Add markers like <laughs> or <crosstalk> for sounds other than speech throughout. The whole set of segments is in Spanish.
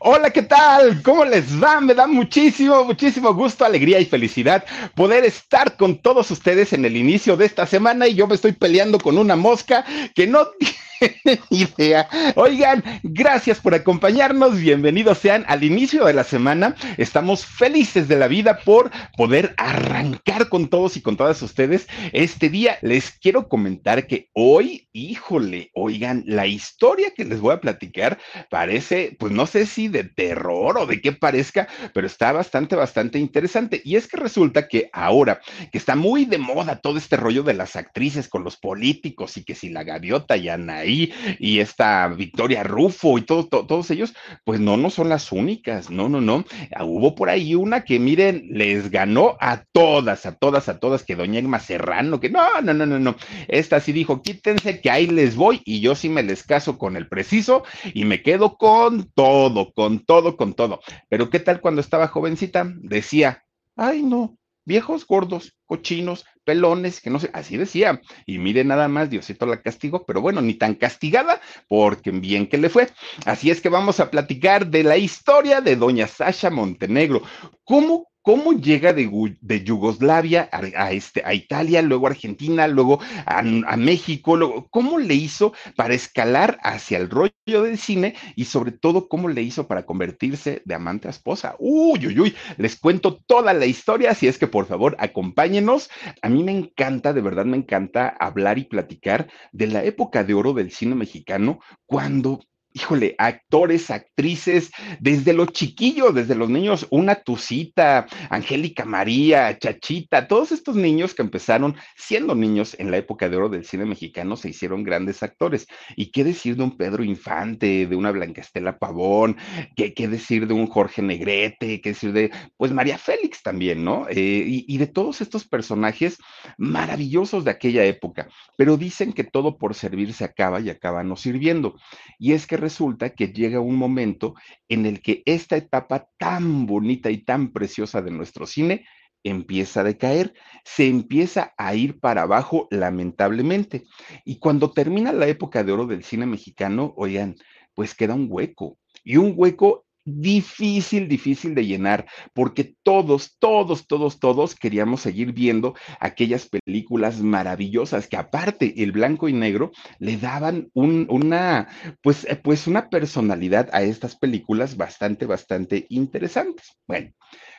Hola, ¿qué tal? ¿Cómo les va? Me da muchísimo, muchísimo gusto, alegría y felicidad poder estar con todos ustedes en el inicio de esta semana y yo me estoy peleando con una mosca que no <laughs> <laughs> idea. Oigan, gracias por acompañarnos. Bienvenidos sean al inicio de la semana. Estamos felices de la vida por poder arrancar con todos y con todas ustedes este día. Les quiero comentar que hoy, híjole, oigan, la historia que les voy a platicar parece, pues no sé si de terror o de qué parezca, pero está bastante, bastante interesante. Y es que resulta que ahora que está muy de moda todo este rollo de las actrices con los políticos y que si la gaviota y Ana y esta Victoria Rufo y todo, todos ellos, pues no, no son las únicas, no, no, no. Ah, hubo por ahí una que, miren, les ganó a todas, a todas, a todas, que doña Emma Serrano, que no, no, no, no, no. Esta sí dijo, quítense que ahí les voy y yo sí me les caso con el preciso y me quedo con todo, con todo, con todo. Pero ¿qué tal cuando estaba jovencita? Decía, ay no, viejos gordos, cochinos, pelones, que no sé, así decía. Y mire nada más, Diosito la castigó, pero bueno, ni tan castigada, porque bien que le fue. Así es que vamos a platicar de la historia de doña Sasha Montenegro. ¿Cómo cómo llega de, Yugoslavia a, este, a Italia, luego a Argentina, luego a, México, luego, cómo le hizo para escalar hacia el rollo del cine y sobre todo cómo le hizo para convertirse de amante a esposa. Uy, uy, uy, les cuento toda la historia, así es que por favor acompáñenos. A mí me encanta, de verdad me encanta hablar y platicar de la época de oro del cine mexicano cuando híjole, actores, actrices, desde los chiquillos, desde los niños, una Tucita, Angélica María, Chachita, todos estos niños que empezaron siendo niños en la época de oro del cine mexicano se hicieron grandes actores. ¿Y qué decir de un Pedro Infante, de una Blanca Estela Pavón? ¿Qué, decir de un Jorge Negrete? ¿Qué decir de, pues, María Félix también, ¿no? Eh, y, y de todos estos personajes maravillosos de aquella época. Pero dicen que todo por servir se acaba y acaba no sirviendo. Y es que resulta que llega un momento en el que esta etapa tan bonita y tan preciosa de nuestro cine empieza a decaer, se empieza a ir para abajo lamentablemente. Y cuando termina la época de oro del cine mexicano, oigan, pues queda un hueco. Y un hueco difícil, difícil de llenar, porque todos, todos, todos, todos queríamos seguir viendo aquellas películas maravillosas que aparte el blanco y negro le daban una, pues, eh, pues una personalidad a estas películas bastante, bastante interesantes. Bueno,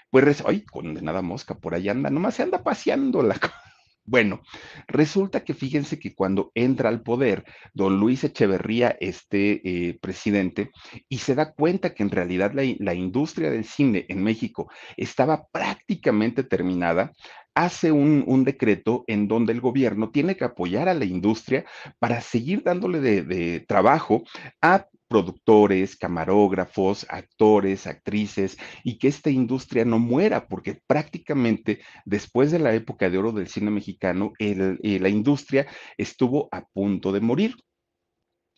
pues, ay, condenada mosca, por ahí anda, nomás se anda paseando la <laughs> bueno, resulta que fíjense que cuando entra al poder don Luis Echeverría, este eh, presidente, y se da cuenta que en realidad la, industria del cine en México estaba prácticamente terminada, hace un, decreto en donde el gobierno tiene que apoyar a la industria para seguir dándole de trabajo a productores, camarógrafos, actores, actrices, y que esta industria no muera, porque prácticamente después de la época de oro del cine mexicano, el, eh, la industria estuvo a punto de morir.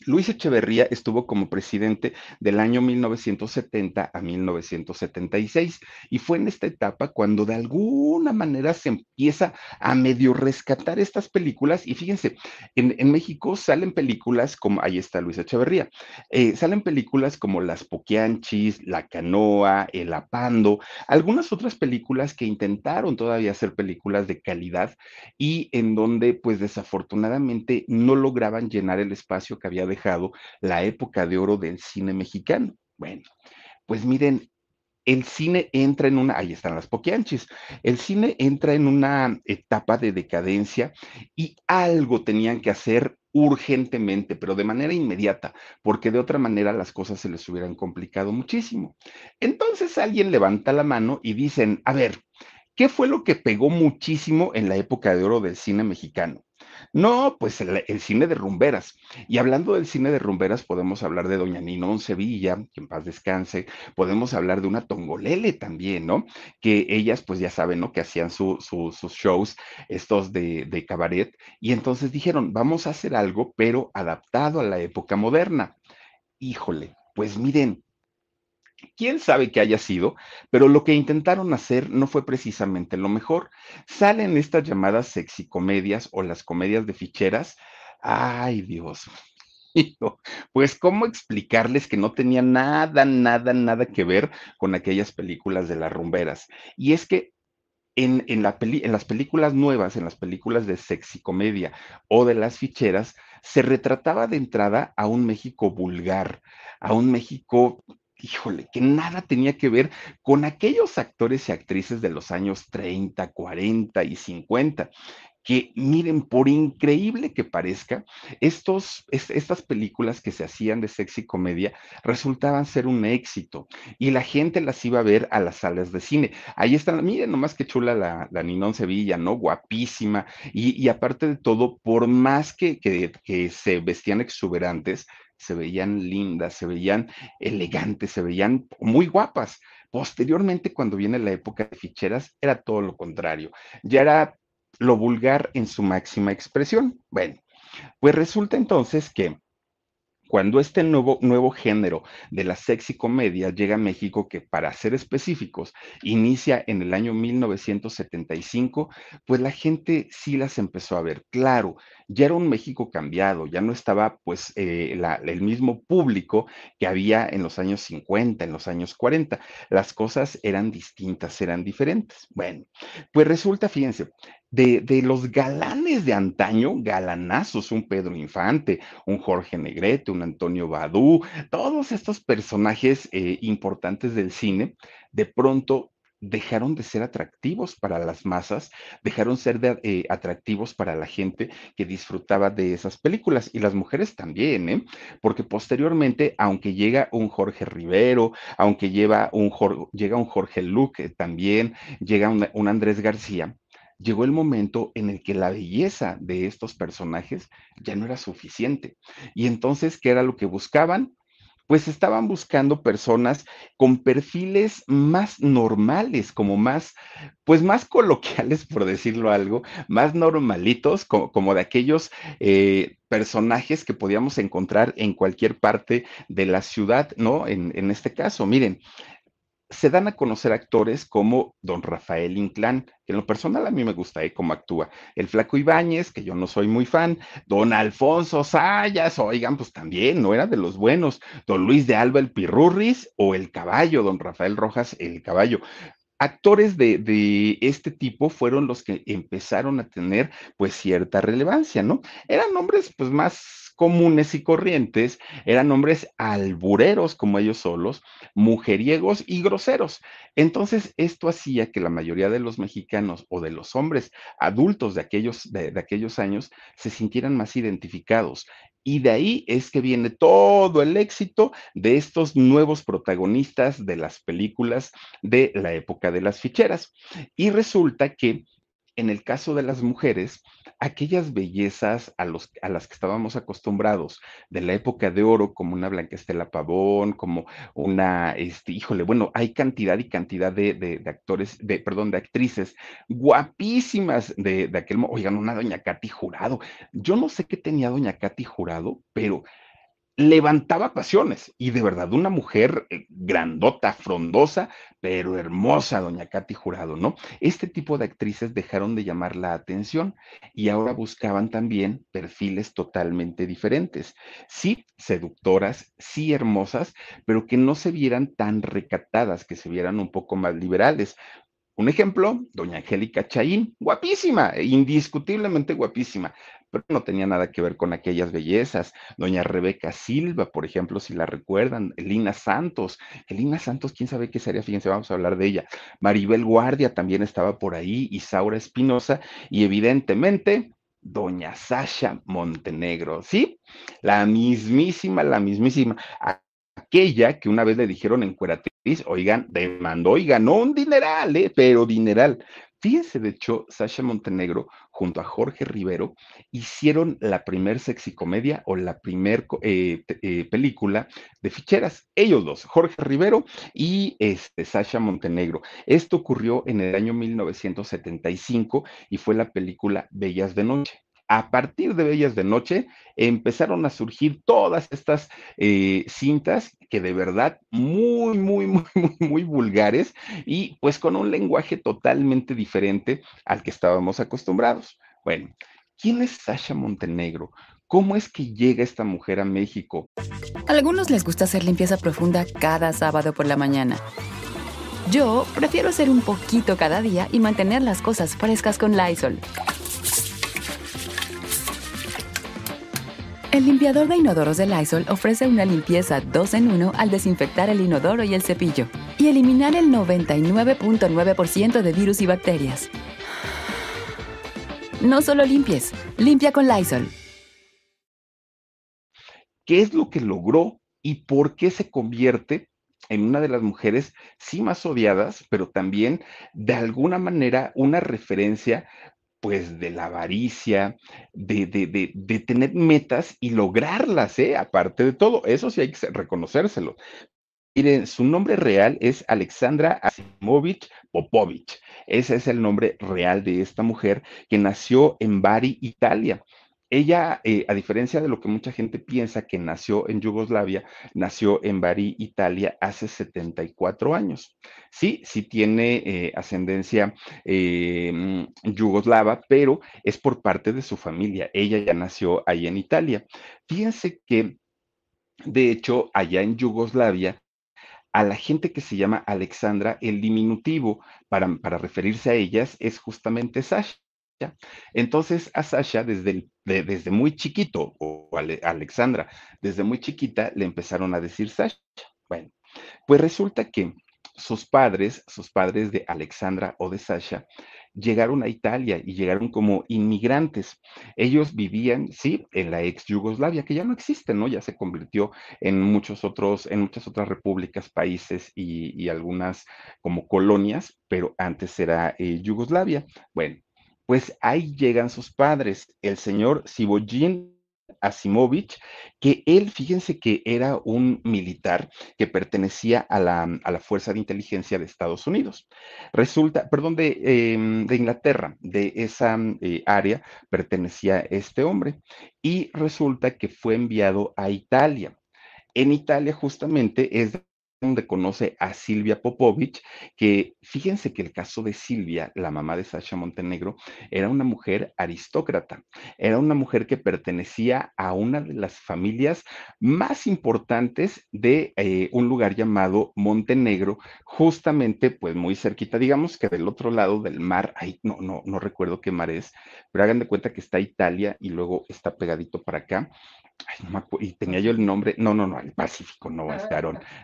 Luis Echeverría estuvo como presidente del año 1970 a 1976 y fue en esta etapa cuando de alguna manera se empieza a medio rescatar estas películas y fíjense, en, México salen películas como, ahí está Luis Echeverría, eh, salen películas como Las Poquianchis, La Canoa, El Apando, algunas otras películas que intentaron todavía hacer películas de calidad y en donde pues desafortunadamente no lograban llenar el espacio que había dejado la época de oro del cine mexicano. Bueno, pues miren, el cine entra en una, ahí están las poquianchis, el cine entra en una etapa de decadencia y algo tenían que hacer urgentemente, pero de manera inmediata, porque de otra manera las cosas se les hubieran complicado muchísimo. Entonces alguien levanta la mano y dicen, a ver, ¿qué fue lo que pegó muchísimo en la época de oro del cine mexicano? No, pues el, cine de rumberas. Y hablando del cine de rumberas, podemos hablar de Doña Ninón Sevilla, que en paz descanse. Podemos hablar de una Tongolele también, ¿no? Que ellas, pues ya saben, ¿no? Que hacían sus shows, estos de, de cabaret. Y entonces dijeron, vamos a hacer algo, pero adaptado a la época moderna. Híjole, pues miren, quién sabe qué haya sido, pero lo que intentaron hacer no fue precisamente lo mejor. Salen estas llamadas sexicomedias o las comedias de ficheras. Ay, Dios. <laughs> Pues, ¿cómo explicarles que no tenía nada, nada, nada que ver con aquellas películas de las rumberas? Y es que en, en, la en las películas nuevas, en las películas de sexicomedia o de las ficheras, se retrataba de entrada a un México vulgar, a un México híjole, que nada tenía que ver con aquellos actores y actrices de los años 30, 40 y 50 que miren, por increíble que parezca, estos, estas películas que se hacían de sexy comedia resultaban ser un éxito y la gente las iba a ver a las salas de cine. Ahí están, miren nomás qué chula la, la Ninón Sevilla, ¿no? Guapísima. Y, aparte de todo, por más que, que se vestían exuberantes, se veían lindas, se veían elegantes, se veían muy guapas. Posteriormente, cuando viene la época de ficheras, era todo lo contrario. Ya era lo vulgar en su máxima expresión. Bueno, pues resulta entonces que cuando este nuevo, nuevo género de la sexy comedia llega a México, que para ser específicos, inicia en el año 1975, pues la gente sí las empezó a ver. Claro, ya era un México cambiado, ya no estaba pues eh, el mismo público que había en los años 50, en los años 40. Las cosas eran distintas, eran diferentes. Bueno, pues resulta, fíjense, de, los galanes de antaño, galanazos, un Pedro Infante, un Jorge Negrete, un Antonio Badú, todos estos personajes eh, importantes del cine, de pronto dejaron de ser atractivos para las masas, dejaron ser de, eh, atractivos para la gente que disfrutaba de esas películas y las mujeres también, ¿eh? porque posteriormente, aunque llega un Jorge Rivero, aunque lleva un llega un Jorge Luque también, llega un Andrés García, llegó el momento en el que la belleza de estos personajes ya no era suficiente. Y entonces, ¿qué era lo que buscaban? Pues estaban buscando personas con perfiles más normales, como más, pues más <laughs> coloquiales, por decirlo algo, más normalitos, como, de aquellos eh, personajes que podíamos encontrar en cualquier parte de la ciudad, ¿no? En, en este caso, miren, se dan a conocer actores como don Rafael Inclán, que en lo personal a mí me gusta ¿eh? cómo actúa. El Flaco Ibáñez, que yo no soy muy fan. Don Alfonso Sayas, oigan, pues también no era de los buenos. Don Luis de Alba, el Pirurris, o el Caballo, don Rafael Rojas, el Caballo actores de, de, este tipo fueron los que empezaron a tener pues cierta relevancia, ¿no? Eran nombres pues más comunes y corrientes eran hombres albureros como ellos solos, mujeriegos y groseros. Entonces, esto hacía que la mayoría de los mexicanos o de los hombres adultos de aquellos, de, de aquellos años se sintieran más identificados. Y de ahí es que viene todo el éxito de estos nuevos protagonistas de las películas de la época de las ficheras. Y resulta que en el caso de las mujeres, aquellas bellezas a, los, a las que estábamos acostumbrados de la época de oro, como una Blanca Estela Pavón, como una, este, híjole, bueno, hay cantidad y cantidad de, de, actores, de, perdón, de actrices guapísimas de, de aquel, oigan, una doña Katy Jurado. Yo no sé qué tenía doña Katy Jurado, pero levantaba pasiones y de verdad una mujer eh, grandota, frondosa, pero hermosa, doña Katy Jurado, ¿no? Este tipo de actrices dejaron de llamar la atención y ahora buscaban también perfiles totalmente diferentes. Sí, seductoras, sí hermosas, pero que no se vieran tan recatadas, que se vieran un poco más liberales. Un ejemplo, doña Angélica Chaín, guapísima, indiscutiblemente guapísima, pero no tenía nada que ver con aquellas bellezas. Doña Rebeca Silva, por ejemplo, si la recuerdan, Elina Santos, Elina Santos, quién sabe qué sería, fíjense, vamos a hablar de ella. Maribel Guardia también estaba por ahí, Isaura Espinosa, y evidentemente doña Sasha Montenegro, ¿sí? La mismísima, la mismísima. Aquella que una vez le dijeron en Cueratriz, oigan, demandó y ganó un dineral, ¿eh? Pero dineral. Fíjense, de hecho, Sasha Montenegro junto a Jorge Rivero hicieron la primer sexicomedia o la primer eh, eh, película de ficheras. Ellos dos, Jorge Rivero y este, Sasha Montenegro. Esto ocurrió en el año 1975 y fue la película Bellas de Noche a partir de Bellas de Noche empezaron a surgir todas estas eh, cintas que de verdad muy, muy, <laughs> muy, muy, muy vulgares y pues con un lenguaje totalmente diferente al que estábamos acostumbrados. Bueno, ¿quién es Sasha Montenegro? ¿Cómo es que llega esta mujer a México? A algunos les gusta hacer limpieza profunda cada sábado por la mañana. Yo prefiero hacer un poquito cada día y mantener las cosas frescas con Lysol. El limpiador de inodoros de Lysol ofrece una limpieza 2 en 1 al desinfectar el inodoro y el cepillo y eliminar el 99.9% de virus y bacterias. No solo limpies, limpia con Lysol. ¿Qué es lo que logró y por qué se convierte en una de las mujeres sí más odiadas, pero también de alguna manera una referencia pues de la avaricia, de, de, tener metas y lograrlas, ¿eh? aparte de todo, eso sí hay que reconocérselo. Miren, su nombre real es Alexandra Asimovich Popovich. Ese es el nombre real de esta mujer que nació en Bari, Italia. Ella, eh, a diferencia de lo que mucha gente piensa que nació en Yugoslavia, nació en Bari, Italia, hace 74 años. Sí, sí tiene eh, ascendencia eh, yugoslava, pero es por parte de su familia. Ella ya nació ahí en Italia. Fíjense que, de hecho, allá en Yugoslavia, a la gente que se llama Alexandra, el diminutivo para, para referirse a ellas es justamente Sasha. Entonces a Sasha desde, desde muy chiquito, o a Alexandra, desde muy chiquita le empezaron a decir Sasha. Bueno, pues resulta que sus padres, sus padres de Alexandra o de Sasha, llegaron a Italia y llegaron como inmigrantes. Ellos vivían, sí, en la ex Yugoslavia, que ya no existe, ¿no? Ya se convirtió en muchos otros, en muchas otras repúblicas, países y, algunas como colonias, pero antes era eh, Yugoslavia. Bueno, pues ahí llegan sus padres, el señor Sibojin Asimovich, que él, fíjense que era un militar que pertenecía a la, Fuerza de Inteligencia de Estados Unidos. Resulta, perdón, de, em, Inglaterra, de esa eh, área pertenecía este hombre. Y resulta que fue enviado a Italia. En Italia justamente es donde conoce a Silvia Popovich, que fíjense que el caso de Silvia, la mamá de Sasha Montenegro, era una mujer aristócrata, era una mujer que pertenecía a una de las familias más importantes de eh, un lugar llamado Montenegro, justamente pues muy cerquita, digamos que del otro lado del mar, ahí no, no, no recuerdo qué mar es, pero hagan de cuenta que está Italia y luego está pegadito para acá y tenía yo el nombre, no, no, no, el Pacífico, no, este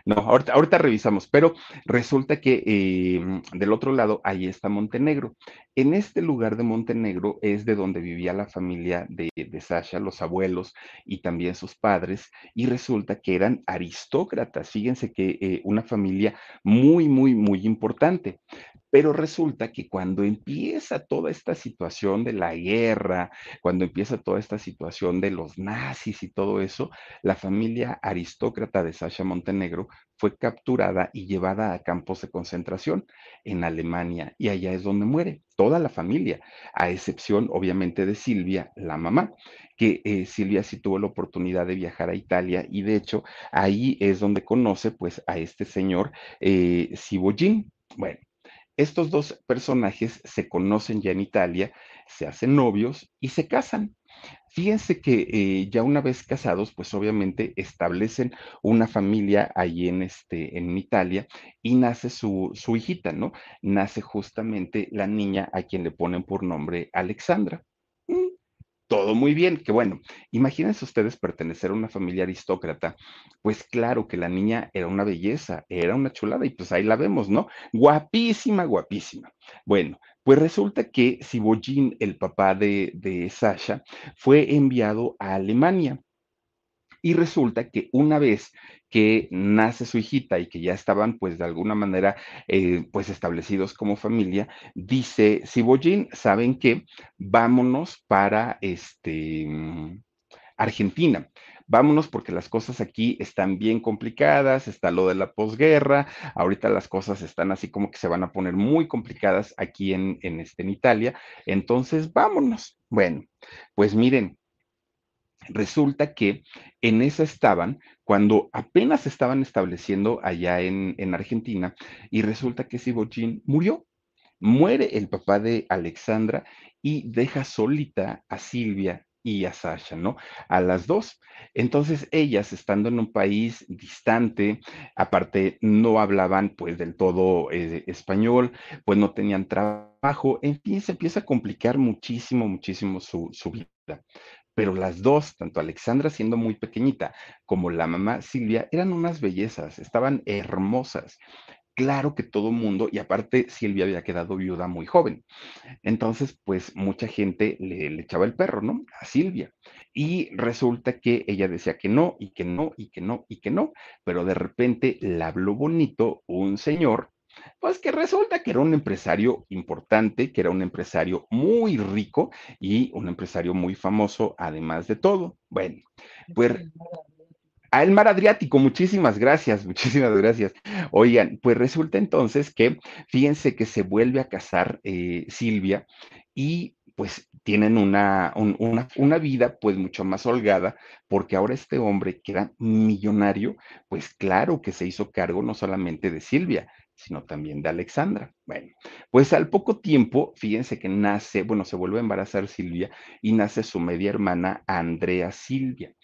No, ahorita, revisamos, pero resulta que em, del otro lado ahí está Montenegro. En este lugar de Montenegro es de donde vivía la familia de, de Sasha, los abuelos y también sus padres, y resulta que eran aristócratas. Fíjense que eh, una familia muy, muy, muy importante. Pero resulta que cuando empieza toda esta situación de la guerra, cuando empieza toda esta situación de los nazis y todo eso, la familia aristócrata de Sasha Montenegro fue capturada y llevada a campos de concentración en Alemania y allá es donde muere toda la familia, a excepción obviamente de Silvia, la mamá, que eh, Silvia sí tuvo la oportunidad de viajar a Italia y de hecho ahí es donde conoce pues a este señor eh, Bueno, estos dos personajes se conocen ya en Italia, se hacen novios y se casan. Fíjense que eh, ya una vez casados, pues obviamente establecen una familia ahí en, este, en Italia y nace su, su hijita, ¿no? Nace justamente la niña a quien le ponen por nombre Alexandra. Todo muy bien, que bueno, imagínense ustedes pertenecer a una familia aristócrata, pues claro que la niña era una belleza, era una chulada y pues ahí la vemos, ¿no? Guapísima, guapísima. Bueno, pues resulta que Sibojin, el papá de, de Sasha, fue enviado a Alemania. Y resulta que una vez que nace su hijita y que ya estaban pues de alguna manera eh, pues establecidos como familia, dice Siboyin, ¿saben qué? Vámonos para este mm, Argentina. Vámonos porque las cosas aquí están bien complicadas, está lo de la posguerra, ahorita las cosas están así como que se van a poner muy complicadas aquí en, en, este, en Italia, entonces vámonos. Bueno, pues miren, resulta que en esa estaban cuando apenas estaban estableciendo allá en, Argentina y resulta que Sibochín murió. Muere el papá de Alexandra y deja solita a Silvia y a Sasha, ¿no? A las dos. Entonces ellas, estando en un país distante, aparte no hablaban pues del todo eh, español, pues no tenían trabajo, en fin, se empieza a complicar muchísimo, muchísimo su, su vida pero las dos, tanto Alexandra siendo muy pequeñita como la mamá Silvia, eran unas bellezas, estaban hermosas. Claro que todo mundo, y aparte Silvia había quedado viuda muy joven. Entonces, pues mucha gente le, echaba el perro, ¿no? A Silvia. Y resulta que ella decía que no, y que no, y que no, y que no, pero de repente le habló bonito un señor pues que resulta que era un empresario importante, que era un empresario muy rico y un empresario muy famoso, además de todo. Bueno, pues a el mar Adriático, muchísimas gracias, <laughs> muchísimas gracias. Oigan, pues resulta entonces que, fíjense que se vuelve a casar eh, Silvia y pues tienen una, una, una, vida pues mucho más holgada, porque ahora este hombre que era millonario, pues claro que se hizo cargo no solamente de Silvia, sino también de Alexandra. Bueno, pues al poco tiempo, fíjense que nace, bueno, se vuelve a embarazar Silvia y nace su media hermana Andrea Silvia.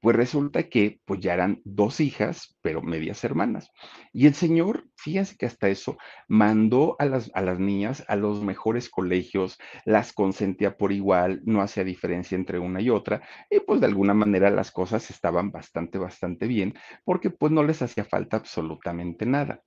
Pues resulta que pues ya eran dos hijas, pero medias hermanas. Y el Señor, fíjense que hasta eso, mandó a las, a las niñas a los mejores colegios, las consentía por igual, no hacía diferencia entre una y otra, y pues de alguna manera las cosas estaban bastante, bastante bien, porque pues no les hacía falta absolutamente nada.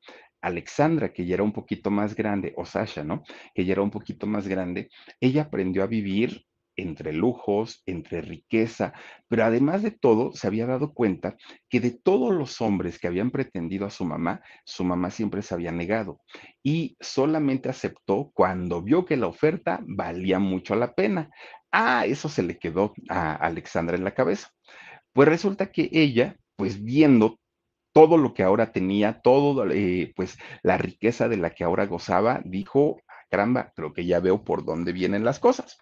Alexandra, que ya era un poquito más grande, o Sasha, ¿no? Que ya era un poquito más grande, ella aprendió a vivir entre lujos, entre riqueza, pero además de todo, se había dado cuenta que de todos los hombres que habían pretendido a su mamá, su mamá siempre se había negado y solamente aceptó cuando vio que la oferta valía mucho la pena. Ah, eso se le quedó a Alexandra en la cabeza. Pues resulta que ella, pues viendo todo lo que ahora tenía, todo, eh, pues la riqueza de la que ahora gozaba, dijo, ah, caramba, creo que ya veo por dónde vienen las cosas.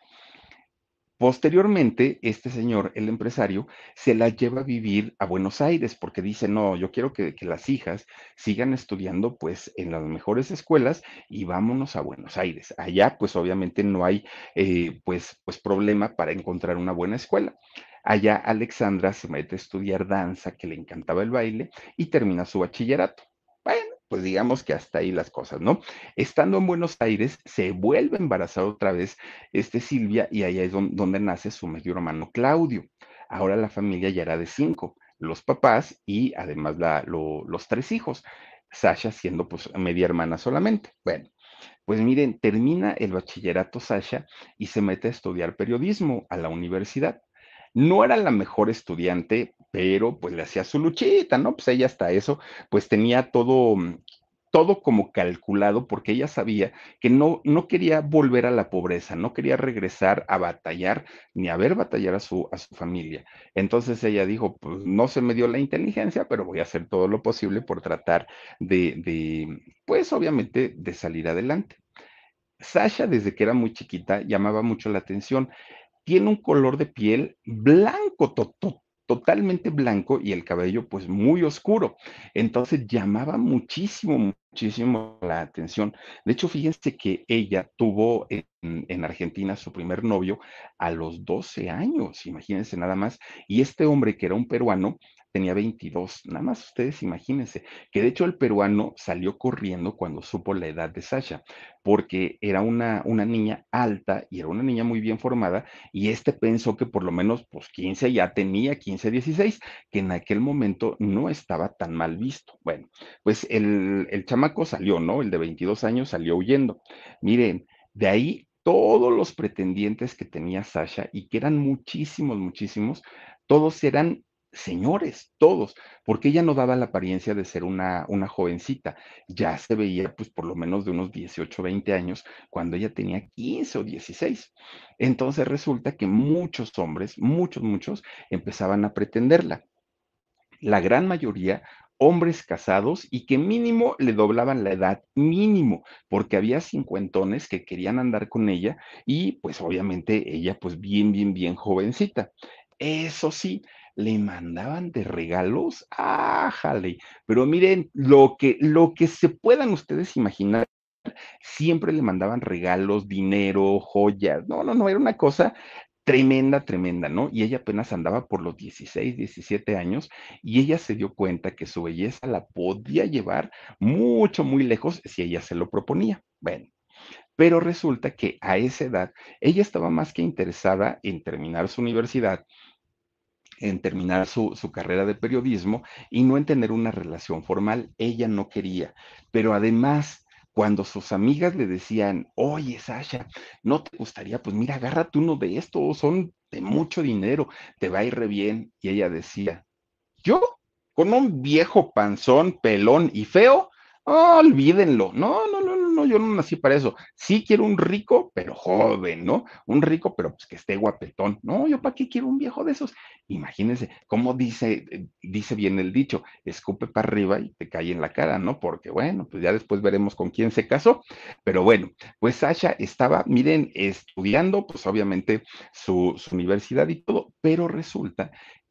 Posteriormente, este señor, el empresario, se la lleva a vivir a Buenos Aires porque dice, no, yo quiero que, las hijas sigan estudiando pues en las mejores escuelas y vámonos a Buenos Aires. Allá pues obviamente no hay eh, pues, pues problema para encontrar una buena escuela. Allá Alexandra se mete a estudiar danza, que le encantaba el baile, y termina su bachillerato. Bueno, pues digamos que hasta ahí las cosas, ¿no? Estando en Buenos Aires, se vuelve a embarazar otra vez este Silvia y allá es donde, nace su medio hermano Claudio. Ahora la familia ya era de cinco, los papás y además los tres hijos. Sasha siendo pues media hermana solamente. Bueno, pues miren, termina el bachillerato Sasha y se mete a estudiar periodismo a la universidad. No era la mejor estudiante, pero pues le hacía su luchita, ¿no? Pues ella hasta eso, pues tenía todo, mm, todo como calculado porque ella sabía que no, no quería volver a la pobreza, no quería regresar a batallar ni a ver batallar a su, a su familia. Entonces ella dijo, pues no se me dio la inteligencia, pero voy a hacer todo lo posible por tratar de, de pues obviamente, de salir adelante. Sasha, desde que era muy chiquita, llamaba mucho la atención tiene un color de piel blanco, totalmente blanco y el cabello pues muy oscuro. Entonces llamaba muchísimo, muchísimo la atención. De hecho, fíjense que ella tuvo en, en, Argentina su primer novio a los 12 años, imagínense nada más. Y este hombre que era un peruano, tenía 22, nada más ustedes imagínense, que de hecho el peruano salió corriendo cuando supo la edad de Sasha, porque era una, una niña alta y era una niña muy bien formada, y este pensó que por lo menos pues 15 ya tenía, 15, 16, que en aquel momento no estaba tan mal visto. Bueno, pues el, el chamaco salió, ¿no? El de 22 años salió huyendo. Miren, de ahí todos los pretendientes que tenía Sasha, y que eran muchísimos, muchísimos, todos eran señores, todos, porque ella no daba la apariencia de ser una, una jovencita, ya se veía pues por lo menos de unos 18, 20 años, cuando ella tenía 15 o 16. Entonces resulta que muchos hombres, muchos, muchos, empezaban a pretenderla. La gran mayoría hombres casados y que mínimo le doblaban la edad, mínimo, porque había cincuentones que querían andar con ella y pues obviamente ella pues bien, bien, bien jovencita. Eso sí, le mandaban de regalos, ájale, pero miren, lo que, lo que se puedan ustedes imaginar, siempre le mandaban regalos, dinero, joyas, no, no, no, era una cosa tremenda, tremenda, ¿no? Y ella apenas andaba por los 16, 17 años y ella se dio cuenta que su belleza la podía llevar mucho, muy lejos si ella se lo proponía. Bueno, pero resulta que a esa edad ella estaba más que interesada en terminar su universidad en terminar su, su, carrera de periodismo y no en tener una relación formal. Ella no quería, pero además cuando sus amigas le decían, oye, Sasha, ¿no te gustaría? Pues mira, agárrate uno de estos, son de mucho dinero, te va a ir re bien. Y ella decía, ¿yo? Con un viejo panzón, pelón y feo, Oh, olvídenlo. No, no, no, yo no nací para eso. Sí quiero un rico, pero joven, ¿no? Un rico, pero pues que esté guapetón. No, yo para qué quiero un viejo de esos. Imagínense, cómo dice, dice bien el dicho, escupe para arriba y te cae en la cara, ¿no? Porque bueno, pues ya después veremos con quién se casó. Pero bueno, pues Sasha estaba, miren, estudiando, pues obviamente su, su universidad y todo, pero resulta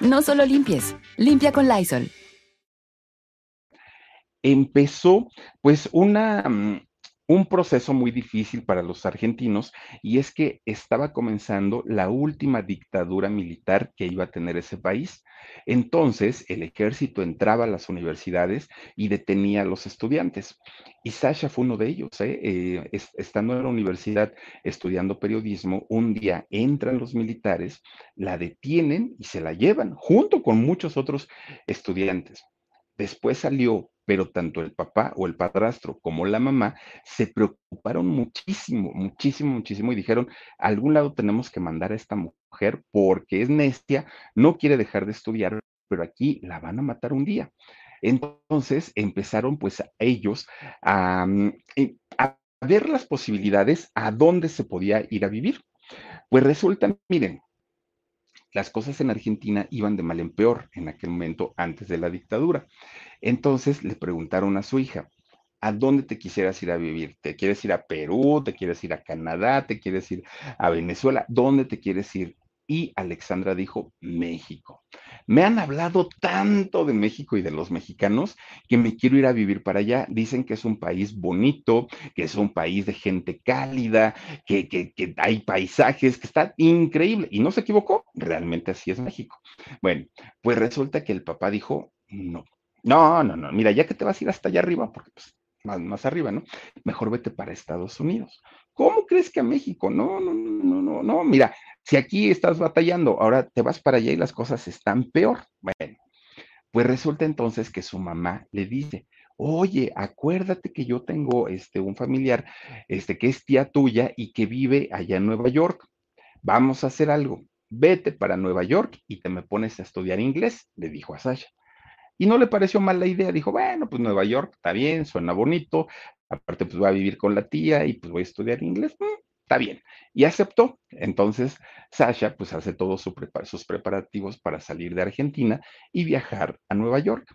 No solo limpies, limpia con Lysol. Empezó pues una, mm, un proceso muy difícil para los argentinos y es que estaba comenzando la última dictadura militar que iba a tener ese país. Entonces, el ejército entraba a las universidades y detenía a los estudiantes. Y Sasha fue uno de ellos. ¿eh? Eh, estando en la universidad estudiando periodismo, un día entran los militares, la detienen y se la llevan junto con muchos otros estudiantes. Después salió, pero tanto el papá o el padrastro como la mamá se preocuparon muchísimo, muchísimo, muchísimo y dijeron, a algún lado tenemos que mandar a esta mujer porque es necia, no quiere dejar de estudiar, pero aquí la van a matar un día. Entonces empezaron pues ellos a, mm, a ver las posibilidades a dónde se podía ir a vivir. Pues resulta, miren, las cosas en Argentina iban de mal en peor en aquel momento antes de la dictadura. Entonces le preguntaron a su hija, ¿a dónde te quisieras ir a vivir? ¿Te quieres ir a Perú? ¿Te quieres ir a Canadá? ¿Te quieres ir a Venezuela? ¿Dónde te quieres ir? Y Alexandra dijo, México. Me han hablado tanto de México y de los mexicanos que me quiero ir a vivir para allá. Dicen que es un país bonito, que es un país de gente cálida, que, que, hay paisajes, que está increíble. Y no se equivocó, realmente así es México. Bueno, pues resulta que el papá dijo, no, no, no, no, mira, ya que te vas a ir hasta allá arriba, porque pues más, más arriba, ¿no? Mejor vete para Estados Unidos. ¿Cómo crees que a México? No, no, no, no, no. Mira, si aquí estás batallando, ahora te vas para allá y las cosas están peor. Bueno, pues resulta entonces que su mamá le dice, oye, acuérdate que yo tengo este, un familiar este, que es tía tuya y que vive allá en Nueva York. Vamos a hacer algo. Vete para Nueva York y te me pones a estudiar inglés, le dijo a Sasha. Y no le pareció mal la idea, dijo, bueno, pues Nueva York está bien, suena bonito, aparte pues voy a vivir con la tía y pues voy a estudiar inglés. Mm, está bien. Y aceptó. Entonces, Sasha pues hace todos sus preparativos para salir de Argentina y viajar a Nueva York.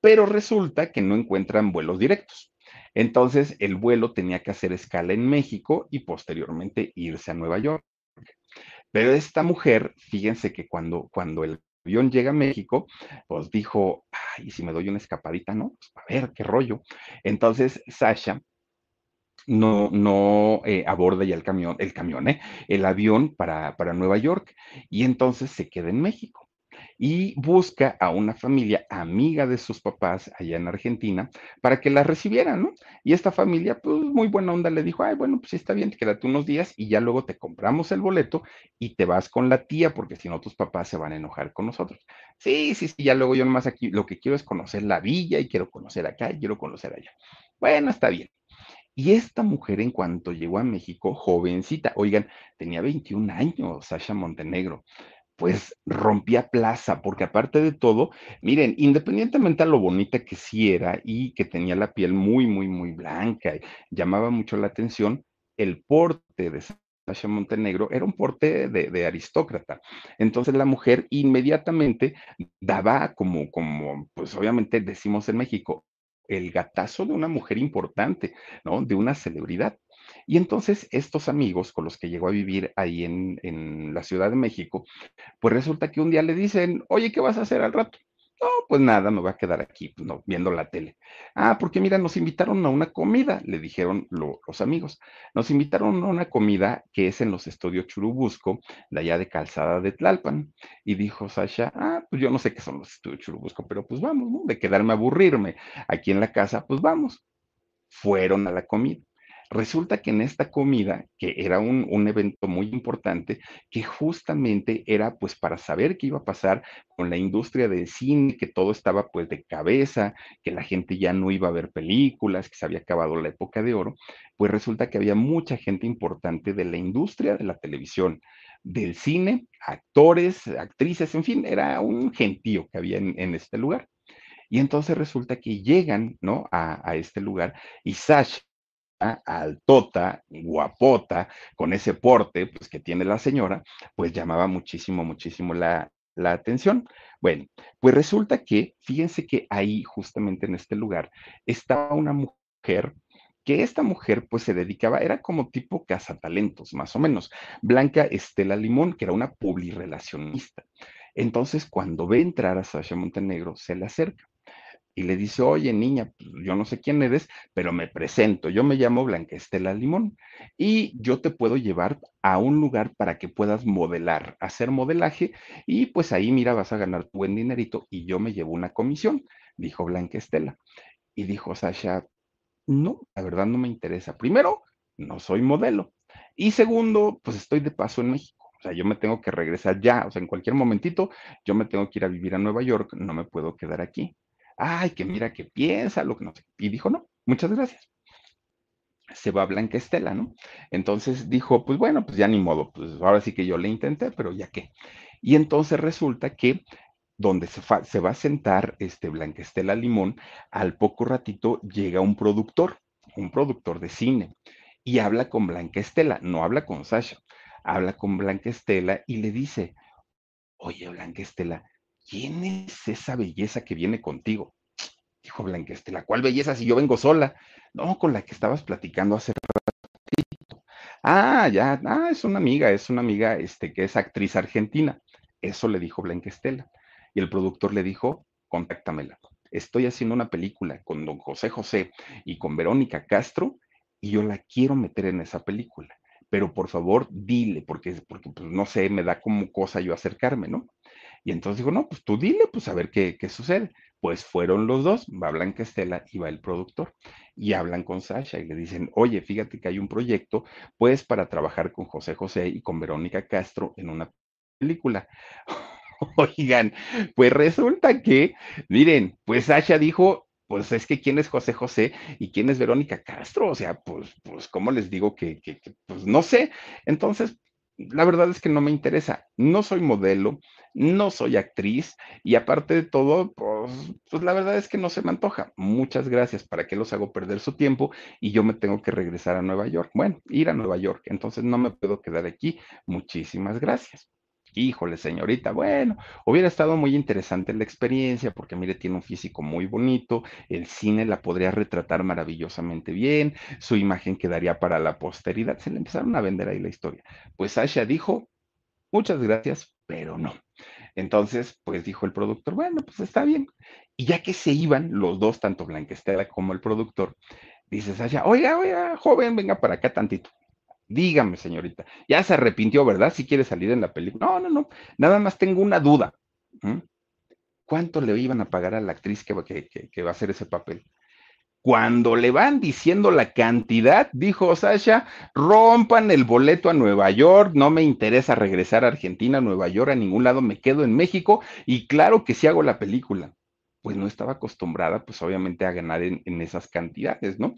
Pero resulta que no encuentran vuelos directos. Entonces, el vuelo tenía que hacer escala en México y posteriormente irse a Nueva York. Pero esta mujer, fíjense que cuando, cuando el avión llega a México, pues dijo, ay, si me doy una escapadita, ¿no? Pues, a ver, qué rollo. Entonces, Sasha no, no eh, aborda ya el camión, el camión, ¿eh? el avión para, para Nueva York y entonces se queda en México y busca a una familia amiga de sus papás allá en Argentina para que la recibieran, ¿no? Y esta familia, pues muy buena onda, le dijo, ay, bueno, pues está bien, quédate unos días y ya luego te compramos el boleto y te vas con la tía, porque si no tus papás se van a enojar con nosotros. Sí, sí, sí, ya luego yo nomás aquí lo que quiero es conocer la villa y quiero conocer acá y quiero conocer allá. Bueno, está bien. Y esta mujer, en cuanto llegó a México, jovencita, oigan, tenía 21 años, Sasha Montenegro, pues rompía plaza, porque aparte de todo, miren, independientemente a lo bonita que sí era y que tenía la piel muy, muy, muy blanca, llamaba mucho la atención, el porte de Sasha Montenegro era un porte de, de, aristócrata. Entonces la mujer inmediatamente daba como, como, pues obviamente decimos en México, el gatazo de una mujer importante, ¿no? De una celebridad. Y entonces estos amigos con los que llegó a vivir ahí en, en la Ciudad de México, pues resulta que un día le dicen, oye, ¿qué vas a hacer al rato? No, pues nada, me voy a quedar aquí, pues no, viendo la tele. Ah, porque mira, nos invitaron a una comida, le dijeron los amigos. Nos invitaron a una comida que es en los estudios Churubusco, de allá de Calzada de Tlalpan. Y dijo Sasha, ah, pues yo no sé qué son los estudios Churubusco, pero pues vamos, ¿no? De quedarme a aburrirme aquí en la casa, pues vamos. Fueron a la comida. Resulta que en esta comida, que era un, un, evento muy importante, que justamente era pues para saber qué iba a pasar con la industria del cine, que todo estaba pues de cabeza, que la gente ya no iba a ver películas, que se había acabado la época de oro, pues resulta que había mucha gente importante de la industria de la televisión, del cine, actores, actrices, en fin, era un gentío que había en, este lugar. Y entonces resulta que llegan, ¿no? A, a este lugar y Sasha altota, guapota, con ese porte pues, que tiene la señora, pues llamaba muchísimo, muchísimo la, la atención. Bueno, pues resulta que, fíjense que ahí, justamente en este lugar, estaba una mujer que esta mujer pues se dedicaba, era como tipo cazatalentos, más o menos, Blanca Estela Limón, que era una publirelacionista. Entonces, cuando ve entrar a Sasha Montenegro, se le acerca y le dice, oye niña, pues, yo no sé quién eres, pero me presento, yo me llamo Blanca Estela Limón y yo te puedo llevar a un lugar para que puedas modelar, hacer modelaje y pues ahí mira, vas a ganar tu buen dinerito y yo me llevo una comisión, dijo Blanca Estela. Y dijo Sasha, no, la verdad no me interesa. Primero, no soy modelo. Y segundo, pues estoy de paso en México. O sea, yo me tengo que regresar ya, o sea, en cualquier momentito, yo me tengo que ir a vivir a Nueva York, no me puedo quedar aquí ay, que mira que piensa, lo que no sé. Y dijo, no, muchas gracias. Se va Blanca Estela, ¿no? Entonces dijo, pues bueno, pues ya ni modo, pues ahora sí que yo le intenté, pero ya qué. Y entonces resulta que donde se, se va a sentar este Blanca Estela Limón, al poco ratito llega un productor, un productor de cine, y habla con Blanca Estela, no habla con Sasha, habla con Blanca Estela y le dice, oye Blanca Estela, ¿quién es esa belleza que viene contigo? Dijo Blanquestela, ¿cuál belleza si yo vengo sola? No, con la que estabas platicando hace ratito. Ah, ya, ah, es una amiga, es una amiga este, que es actriz argentina. Eso le dijo Blanquestela. Y el productor le dijo, contáctamela. Estoy haciendo una película con don José José y con Verónica Castro y yo la quiero meter en esa película. Pero por favor, dile, porque, porque pues, no sé, me da como cosa yo acercarme, ¿no? Y entonces dijo, no, pues tú dile, pues a ver qué, qué sucede. Pues fueron los dos, va Blanca Estela y va el productor, y hablan con Sasha y le dicen, oye, fíjate que hay un proyecto, pues para trabajar con José José y con Verónica Castro en una película. <laughs> Oigan, pues resulta que, miren, pues Sasha dijo, pues es que quién es José José y quién es Verónica Castro, o sea, pues, pues, ¿cómo les digo que, que, pues no sé? Entonces, la verdad es que no me interesa. No soy modelo, no soy actriz y aparte de todo, pues, pues, la verdad es que no se me antoja. Muchas gracias, ¿para qué los hago perder su tiempo? Y yo me tengo que regresar a Nueva York. Bueno, ir a Nueva York, entonces no me puedo quedar aquí. Muchísimas gracias. Híjole, señorita, bueno, hubiera estado muy interesante la experiencia porque mire, tiene un físico muy bonito, el cine la podría retratar maravillosamente bien, su imagen quedaría para la posteridad, se le empezaron a vender ahí la historia. Pues Sasha dijo, muchas gracias, pero no. Entonces, pues dijo el productor, bueno, pues está bien. Y ya que se iban los dos, tanto Blanquestela como el productor, dice Sasha, oiga, oiga, joven, venga para acá tantito. Dígame, señorita, ya se arrepintió, ¿verdad? Si quiere salir en la película. No, no, no, nada más tengo una duda. ¿Cuánto le iban a pagar a la actriz que, que, va a hacer ese papel? Cuando le van diciendo la cantidad, dijo Sasha, rompan el boleto a Nueva York, no me interesa regresar a Argentina, a Nueva York, a ningún lado, me quedo en México y claro que si hago la película. Pues no estaba acostumbrada, pues obviamente a ganar en esas cantidades, ¿no?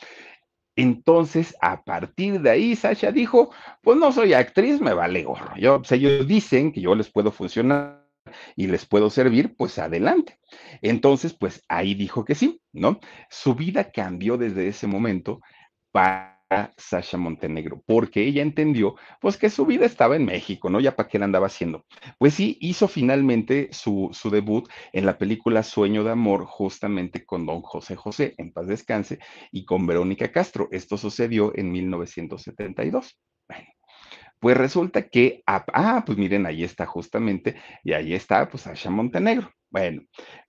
Entonces, a partir de ahí, Sasha dijo, pues no soy actriz, me vale gorro. Yo, pues ellos dicen que yo les puedo funcionar y les puedo servir, pues adelante. Entonces, pues ahí dijo que sí, ¿no? Su vida cambió desde ese momento para Sasha Montenegro, porque ella entendió pues que su vida estaba en México, ¿no? Ya para qué la andaba haciendo. Pues sí, hizo finalmente su, su debut en la película Sueño de Amor, justamente con don José José, en paz descanse, y con Verónica Castro. Esto sucedió en 1972. Bueno, pues resulta que, ah, ah, pues miren, ahí está justamente, y ahí está, pues Sasha Montenegro. Bueno,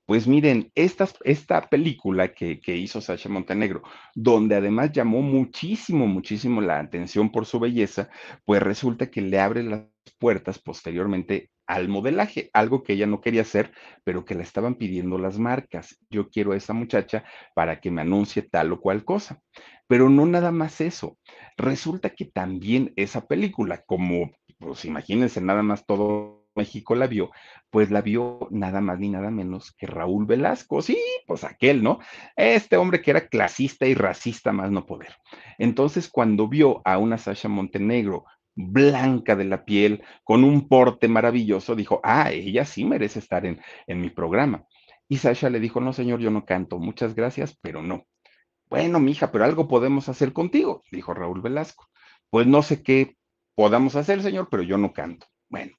pues miren, esta, esta película que, que, hizo Sasha Montenegro, donde además llamó muchísimo, muchísimo la atención por su belleza, pues resulta que le abre las puertas posteriormente al modelaje, algo que ella no quería hacer, pero que le estaban pidiendo las marcas. Yo quiero a esa muchacha para que me anuncie tal o cual cosa. Pero no nada más eso. Resulta que también esa película, como, pues imagínense nada más todo México la vio, pues la vio nada más ni nada menos que Raúl Velasco. Sí, pues aquel, ¿no? Este hombre que era clasista y racista más no poder. Entonces, cuando vio a una Sasha Montenegro blanca de la piel, con un porte maravilloso, dijo, ah, ella sí merece estar en, en mi programa. Y Sasha le dijo, no, señor, yo no canto, muchas gracias, pero no. Bueno, mija, pero algo podemos hacer contigo, dijo Raúl Velasco. Pues no sé qué podamos hacer, señor, pero yo no canto. Bueno,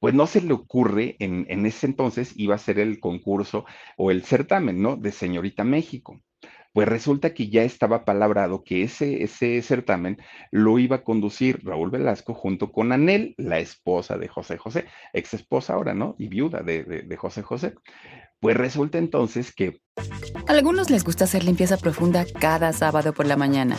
pues no se le ocurre, en, en, ese entonces iba a ser el concurso o el certamen, ¿no? De Señorita México. Pues resulta que ya estaba palabrado que ese, ese certamen lo iba a conducir Raúl Velasco junto con Anel, la esposa de José José, ex esposa ahora, ¿no? Y viuda de, de, de José José. Pues resulta entonces que... A algunos les gusta hacer limpieza profunda cada sábado por la mañana.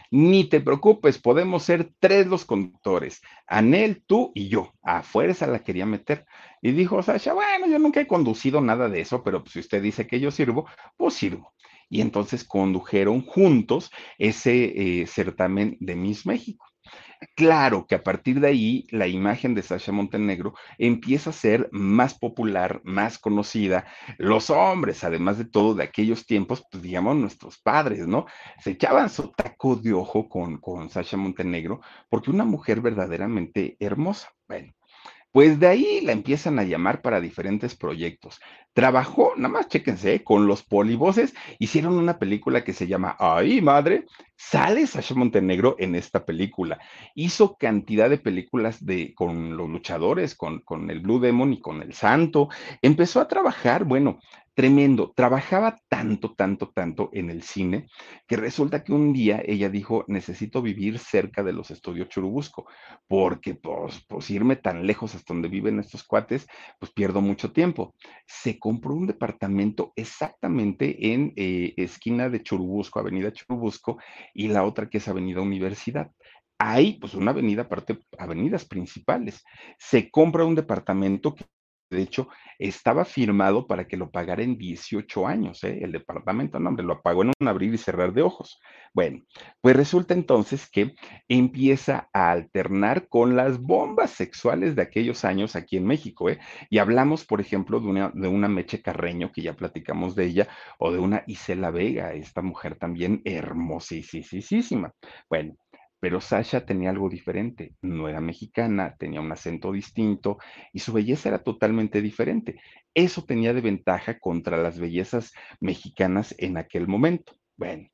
ni te preocupes, podemos ser tres los conductores, Anel, tú y yo. A fuerza la quería meter. Y dijo Sasha, bueno, yo nunca he conducido nada de eso, pero si usted dice que yo sirvo, pues sirvo. Y entonces condujeron juntos ese eh, certamen de Miss México. Claro que a partir de ahí la imagen de Sasha Montenegro empieza a ser más popular, más conocida. Los hombres, además de todo, de aquellos tiempos, pues digamos nuestros padres, ¿no? Se echaban su taco de ojo con, con Sasha Montenegro porque una mujer verdaderamente hermosa. Bueno, pues de ahí la empiezan a llamar para diferentes proyectos. Trabajó, nada más chéquense, con los polivoces, hicieron una película que se llama Ay, madre, sale Sasha Montenegro en esta película. Hizo cantidad de películas de, con los luchadores, con, con el Blue Demon y con el Santo. Empezó a trabajar, bueno, tremendo. Trabajaba tanto, tanto, tanto en el cine que resulta que un día ella dijo, necesito vivir cerca de los estudios Churubusco, porque pues, pues irme tan lejos hasta donde viven estos cuates, pues pierdo mucho tiempo. Se compró un departamento exactamente en eh, esquina de Churubusco, Avenida Churubusco, y la otra que es Avenida Universidad hay pues una avenida, aparte, avenidas principales. Se compra un departamento que de hecho, estaba firmado para que lo pagara en 18 años, ¿eh? el departamento, no, hombre, lo pagó en un abrir y cerrar de ojos. Bueno, pues resulta entonces que empieza a alternar con las bombas sexuales de aquellos años aquí en México, ¿eh? Y hablamos, por ejemplo, de una, de una Meche Carreño, que ya platicamos de ella, o de una Isela Vega, esta mujer también hermosísima. Bueno, pero Sasha tenía algo diferente, no era mexicana, tenía un acento distinto y su belleza era totalmente diferente. Eso tenía de ventaja contra las bellezas mexicanas en aquel momento. Bueno,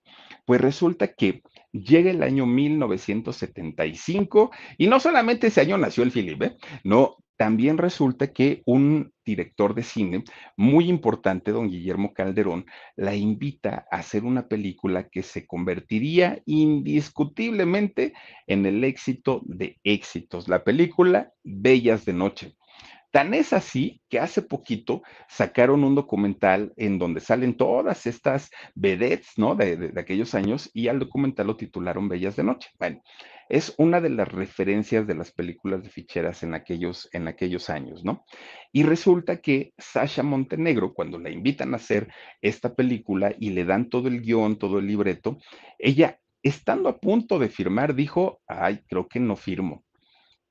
pues resulta que llega el año 1975 y no solamente ese año nació el Philip, ¿eh? no, también resulta que un director de cine muy importante, don Guillermo Calderón, la invita a hacer una película que se convertiría indiscutiblemente en el éxito de éxitos, la película Bellas de Noche. Tan es así que hace poquito sacaron un documental en donde salen todas estas vedettes, ¿no? De, de, aquellos años y al documental lo titularon Bellas de Noche. Bueno, es una de las referencias de las películas de ficheras en aquellos, en aquellos años, ¿no? Y resulta que Sasha Montenegro, cuando la invitan a hacer esta película y le dan todo el guion, todo el libreto, ella, estando a punto de firmar, dijo, ay, creo que no firmo.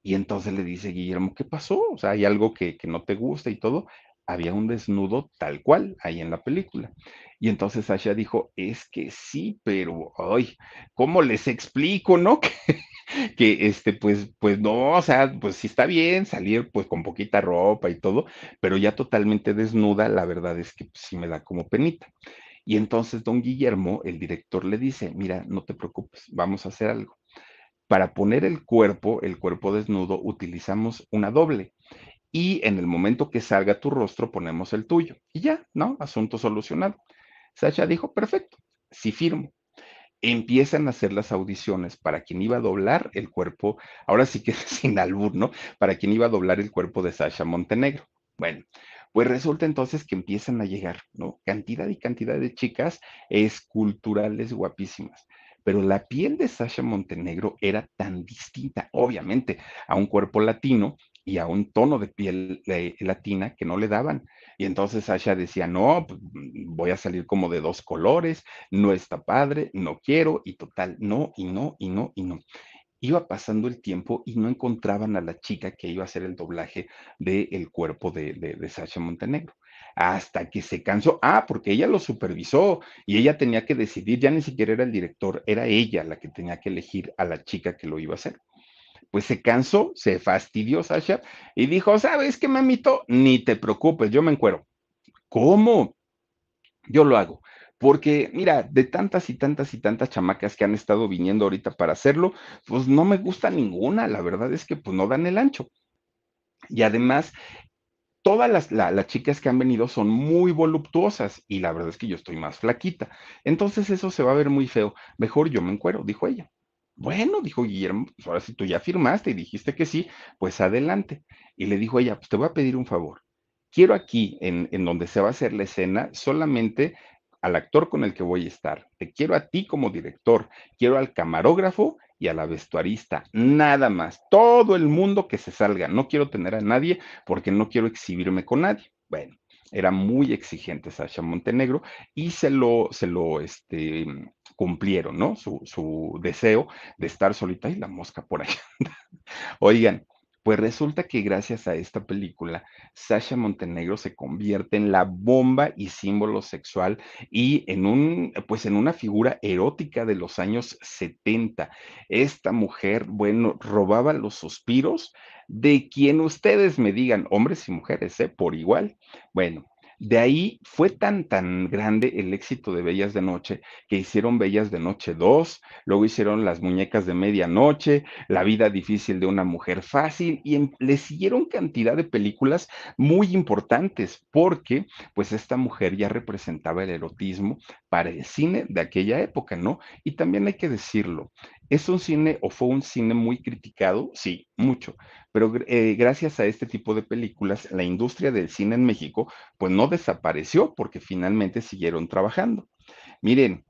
Y entonces le dice Guillermo, ¿qué pasó? O sea, hay algo que, que no te gusta y todo había un desnudo tal cual ahí en la película. Y entonces Sasha dijo, es que sí, pero, ay, ¿cómo les explico, no? <laughs> Que, este, pues, pues no, o sea, pues sí está bien salir pues con poquita ropa y todo, pero ya totalmente desnuda, la verdad es que pues, sí me da como penita. Y entonces don Guillermo, el director, le dice, mira, no te preocupes, vamos a hacer algo. Para poner el cuerpo, el cuerpo desnudo, utilizamos una doble y en el momento que salga tu rostro ponemos el tuyo. Y ya, ¿no? Asunto solucionado. Sasha dijo, perfecto, sí firmo. Empiezan a hacer las audiciones para quien iba a doblar el cuerpo, ahora sí que <laughs> sin albur, ¿no? Para quien iba a doblar el cuerpo de Sasha Montenegro. Bueno, pues resulta entonces que empiezan a llegar, ¿no? Cantidad y cantidad de chicas esculturales guapísimas pero la piel de Sasha Montenegro era tan distinta, obviamente, a un cuerpo latino y a un tono de piel eh, latina que no le daban. Y entonces Sasha decía, no, pues, mm, voy a salir como de dos colores, no está padre, no quiero, y total, no, y no, y no, y no. Iba pasando el tiempo y no encontraban a la chica que iba a hacer el doblaje del cuerpo de, de, de Sasha Montenegro hasta que se cansó. Ah, porque ella lo supervisó y ella tenía que decidir, ya ni siquiera era el director, era ella la que tenía que elegir a la chica que lo iba a hacer. Pues se cansó, se fastidió Sasha y dijo, ¿sabes qué, mamito? Ni te preocupes, yo me encuero. ¿Cómo? Yo lo hago. Porque, mira, de tantas y tantas y tantas chamacas que han estado viniendo ahorita para hacerlo, pues no me gusta ninguna. La verdad es que pues no dan el ancho. Y además, todas las, las, chicas que han venido son muy voluptuosas y la verdad es que yo estoy más flaquita. Entonces eso se va a ver muy feo. Mejor yo me encuero, dijo ella. Bueno, dijo Guillermo, pues ahora si tú ya firmaste y dijiste que sí, pues adelante. Y le dijo ella, pues te voy a pedir un favor. Quiero aquí, en, en donde se va a hacer la escena, solamente al actor con el que voy a estar. Te quiero a ti como director, quiero al camarógrafo y a la vestuarista, nada más. Todo el mundo que se salga. No quiero tener a nadie porque no quiero exhibirme con nadie. Bueno, era muy exigente Sasha Montenegro y se lo, se lo este, cumplieron, ¿no? Su, su deseo de estar solita y la mosca por allá. Oigan, pues resulta que gracias a esta película, Sasha Montenegro se convierte en la bomba y símbolo sexual y en un, pues en una figura erótica de los años 70. Esta mujer, bueno, robaba los suspiros de quien ustedes me digan, hombres y mujeres, ¿eh? por igual. Bueno, de ahí fue tan, tan grande el éxito de Bellas de Noche que hicieron Bellas de Noche 2, luego hicieron Las Muñecas de Medianoche, La vida difícil de una mujer fácil y le siguieron cantidad de películas muy importantes porque pues esta mujer ya representaba el erotismo para el cine de aquella época, ¿no? Y también hay que decirlo, ¿Es un cine o fue un cine muy criticado? Sí, mucho. Pero eh, gracias a este tipo de películas, la industria del cine en México, pues no desapareció porque finalmente siguieron trabajando. Miren,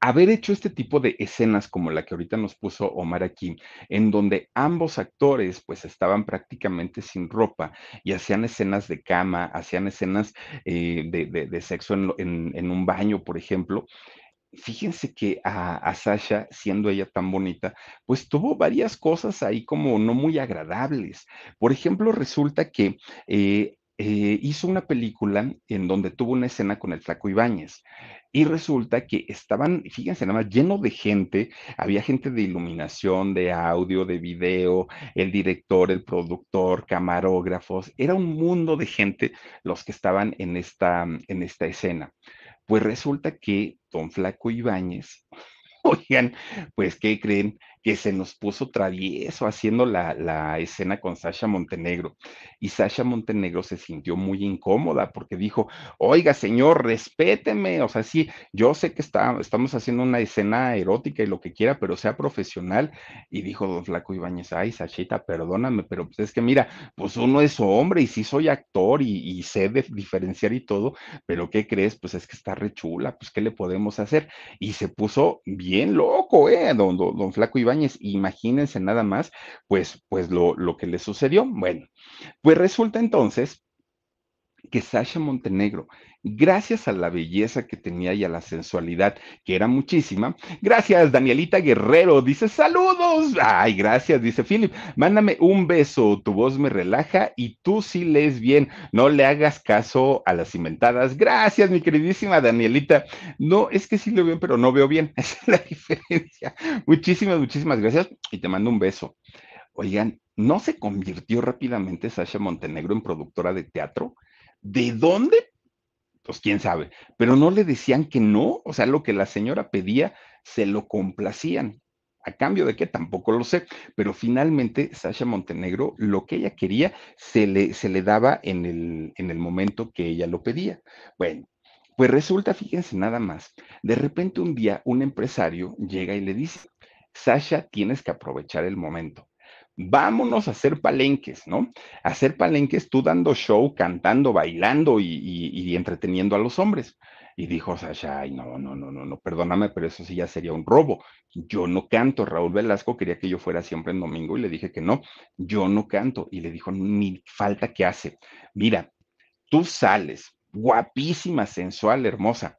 haber hecho este tipo de escenas como la que ahorita nos puso Omar aquí, en donde ambos actores pues estaban prácticamente sin ropa y hacían escenas de cama, hacían escenas eh, de, sexo en, un baño, por ejemplo, fíjense que a, Sasha, siendo ella tan bonita, pues tuvo varias cosas ahí como no muy agradables. Por ejemplo, resulta que eh, eh, hizo una película en donde tuvo una escena con el Flaco Ibáñez. Y resulta que estaban, fíjense nada más, lleno de gente, había gente de iluminación, de audio, de video, el director, el productor, camarógrafos, era un mundo de gente los que estaban en esta, en esta escena. Pues resulta que don Flaco Ibáñez, <laughs> oigan, pues, ¿qué creen? Que se nos puso travieso haciendo la, escena con Sasha Montenegro. Y Sasha Montenegro se sintió muy incómoda porque dijo, oiga, señor, respéteme. O sea, sí, yo sé que está, estamos haciendo una escena erótica y lo que quiera, pero sea profesional. Y dijo don Flaco Ibáñez, ay, Sachita, perdóname, pero pues es que mira, pues uno es hombre y sí soy actor y, sé diferenciar y todo, pero ¿qué crees? Pues es que está rechula, pues ¿qué le podemos hacer? Y se puso bien loco, ¿eh? Don, don, don Flaco Ibáñez imagínense nada más, pues, pues lo, lo que le sucedió. Bueno, pues resulta entonces que Sasha Montenegro, gracias a la belleza que tenía y a la sensualidad, que era muchísima, gracias Danielita Guerrero, dice saludos, ay, gracias, dice Philip, mándame un beso, tu voz me relaja y tú sí lees bien, no le hagas caso a las inventadas, gracias mi queridísima Danielita, no, es que sí leo bien, pero no veo bien, <laughs> esa es la diferencia, muchísimas, muchísimas gracias y te mando un beso. Oigan, ¿no se convirtió rápidamente Sasha Montenegro en productora de teatro? ¿De dónde? Pues quién sabe, pero no le decían que no, o sea, lo que la señora pedía, se lo complacían. A cambio de qué, tampoco lo sé, pero finalmente Sasha Montenegro lo que ella quería se le, se le daba en el, en el momento que ella lo pedía. Bueno, pues resulta, fíjense nada más, de repente un día un empresario llega y le dice, Sasha, tienes que aprovechar el momento vámonos a hacer palenques, ¿no? hacer palenques tú dando show, cantando, bailando y, entreteniendo a los hombres. Y dijo Sasha, ay, no, no, no, no, no, perdóname, pero eso sí ya sería un robo. Yo no canto. Raúl Velasco quería que yo fuera siempre en domingo y le dije que no, yo no canto. Y le dijo, ni falta que hace. Mira, tú sales, guapísima, sensual, hermosa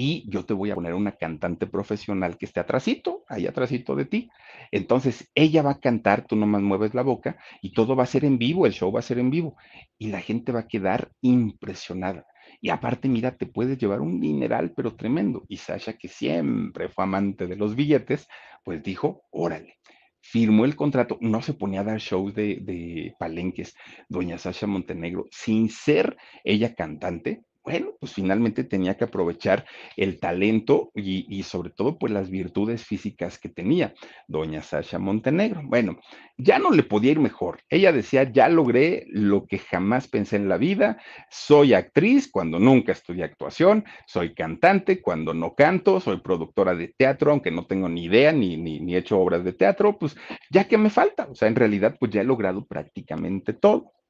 y yo te voy a poner una cantante profesional que esté atrásito, ahí atrásito de ti. Entonces, ella va a cantar, tú nomás mueves la boca y todo va a ser en vivo, el show va a ser en vivo y la gente va a quedar impresionada. Y aparte, mira, te puedes llevar un dineral, pero tremendo. Y Sasha, que siempre fue amante de los billetes, pues dijo, órale firmó el contrato, no se ponía a dar shows de, de, palenques, doña Sasha Montenegro, sin ser ella cantante, bueno, pues finalmente tenía que aprovechar el talento y, sobre todo pues las virtudes físicas que tenía doña Sasha Montenegro. Bueno, ya no le podía ir mejor. Ella decía, ya logré lo que jamás pensé en la vida, soy actriz cuando nunca estudié actuación, soy cantante cuando no canto, soy productora de teatro, aunque no tengo ni idea ni, ni, ni he hecho obras de teatro, pues ya que me falta, o sea, en realidad pues ya he logrado prácticamente todo.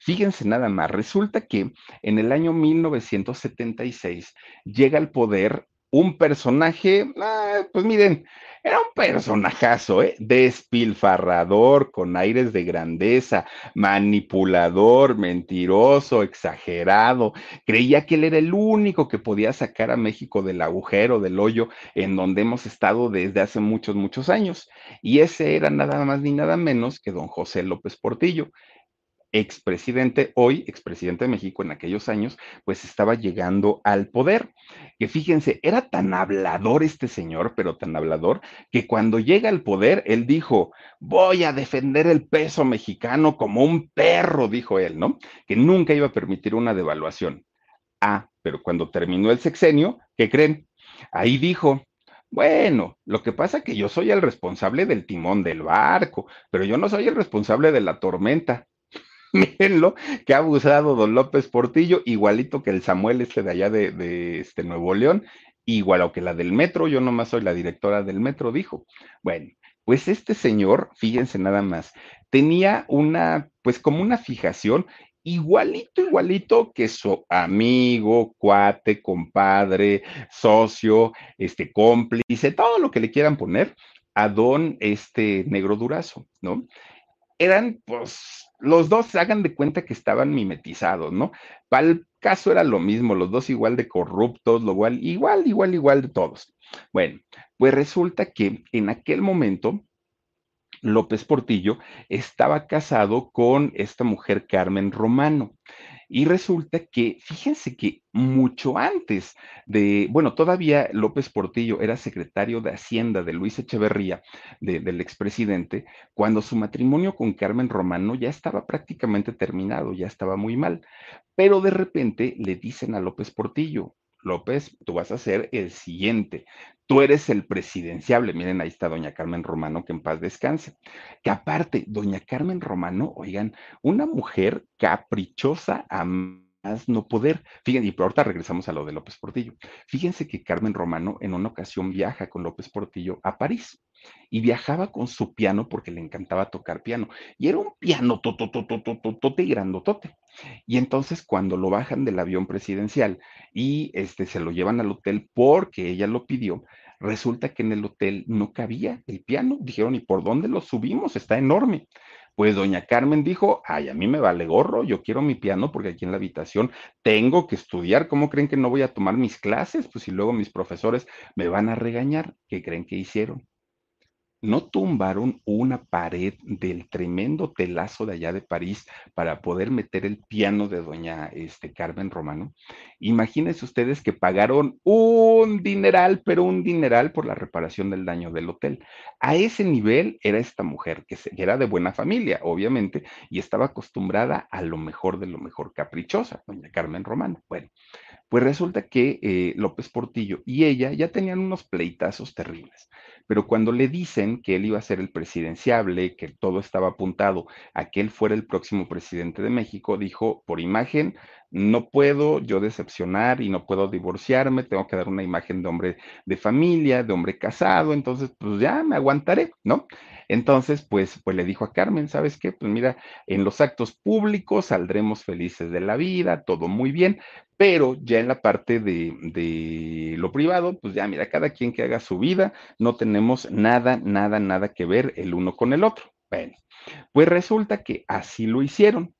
Fíjense nada más, resulta que en el año 1976 llega al poder un personaje, ah, pues miren, era un personajazo, ¿eh? Despilfarrador, con aires de grandeza, manipulador, mentiroso, exagerado. Creía que él era el único que podía sacar a México del agujero, del hoyo en donde hemos estado desde hace muchos, muchos años. Y ese era nada más ni nada menos que don José López Portillo expresidente, hoy expresidente de México en aquellos años, pues estaba llegando al poder. Que fíjense, era tan hablador este señor, pero tan hablador, que cuando llega al poder, él dijo, voy a defender el peso mexicano como un perro, dijo él, ¿no? Que nunca iba a permitir una devaluación. Ah, pero cuando terminó el sexenio, ¿qué creen? Ahí dijo, Bueno, lo que pasa es que yo soy el responsable del timón del barco, pero yo no soy el responsable de la tormenta. <laughs> Mírenlo, que ha abusado don López Portillo, igualito que el Samuel este de allá de, de este Nuevo León, igual que la del metro, yo nomás soy la directora del metro, dijo. Bueno, pues este señor, fíjense nada más, tenía una, pues como una fijación igualito, igualito que su amigo, cuate, compadre, socio, este cómplice, todo lo que le quieran poner a don este negro durazo, ¿no? Eran, pues, los dos hagan de cuenta que estaban mimetizados, ¿no? Para el caso era lo mismo, los dos igual de corruptos, lo igual, igual, igual, igual de todos. Bueno, pues resulta que en aquel momento López Portillo estaba casado con esta mujer Carmen Romano. Y resulta que, fíjense que mucho antes de, bueno, todavía López Portillo era secretario de Hacienda de Luis Echeverría, del expresidente, cuando su matrimonio con Carmen Romano ya estaba prácticamente terminado, ya estaba muy mal. Pero de repente le dicen a López Portillo, López, tú vas a ser el siguiente. Tú eres el presidenciable. Miren, ahí está doña Carmen Romano, que en paz descanse. Que aparte, doña Carmen Romano, oigan, una mujer caprichosa a más no poder. Fíjense, y ahorita regresamos a lo de López Portillo. Fíjense que Carmen Romano en una ocasión viaja con López Portillo a París y viajaba con su piano porque le encantaba tocar piano. Y era un piano totototototote y grandotote. Y entonces cuando lo bajan del avión presidencial y este, se lo llevan al hotel porque ella lo pidió, resulta que en el hotel no cabía el piano. Dijeron, ¿y por dónde lo subimos? Está enorme. Pues doña Carmen dijo, ay, a mí me vale gorro, yo quiero mi piano porque aquí en la habitación tengo que estudiar. ¿Cómo creen que no voy a tomar mis clases? Pues si luego mis profesores me van a regañar, ¿qué creen que hicieron? No tumbaron una pared del tremendo telazo de allá de París para poder meter el piano de doña este, Carmen Romano. Imagínense ustedes que pagaron un dineral, pero un dineral por la reparación del daño del hotel. A ese nivel era esta mujer, que, era de buena familia, obviamente, y estaba acostumbrada a lo mejor de lo mejor caprichosa, doña Carmen Romano. Bueno, pues resulta que eh, López Portillo y ella ya tenían unos pleitazos terribles pero cuando le dicen que él iba a ser el presidenciable, que todo estaba apuntado a que él fuera el próximo presidente de México, dijo, por imagen, no puedo yo decepcionar y no puedo divorciarme, tengo que dar una imagen de hombre de familia, de hombre casado, entonces pues ya me aguantaré, ¿no? Entonces, pues, pues le dijo a Carmen, ¿sabes qué? Pues mira, en los actos públicos saldremos felices de la vida, todo muy bien, pero ya en la parte de, de, lo privado, pues ya mira, cada quien que haga su vida, no tenemos nada, nada, nada que ver el uno con el otro. Bueno, pues resulta que así lo hicieron.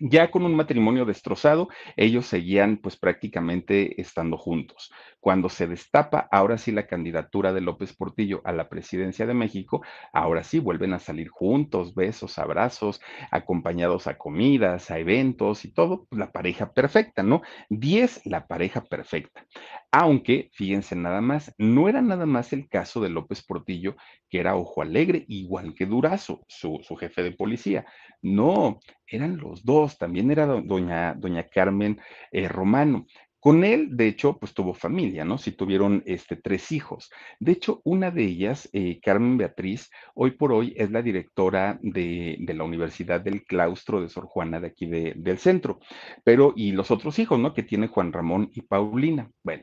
Ya con un matrimonio destrozado, ellos seguían pues prácticamente estando juntos. Cuando se destapa ahora sí la candidatura de López Portillo a la presidencia de México, ahora sí vuelven a salir juntos, besos, abrazos, acompañados a comidas, a eventos y todo, pues, la pareja perfecta, ¿no? Diez, la pareja perfecta. Aunque, fíjense nada más, no era nada más el caso de López Portillo, que era ojo alegre, igual que Durazo, su, jefe de policía. No, eran los dos, también era doña, doña Carmen eh, Romano. Con él, de hecho, pues tuvo familia, ¿no? Sí tuvieron este, tres hijos. De hecho, una de ellas, eh, Carmen Beatriz, hoy por hoy es la directora de, la Universidad del Claustro de Sor Juana de aquí del centro. Pero, y los otros hijos, ¿no? Que tiene Juan Ramón y Paulina. Bueno,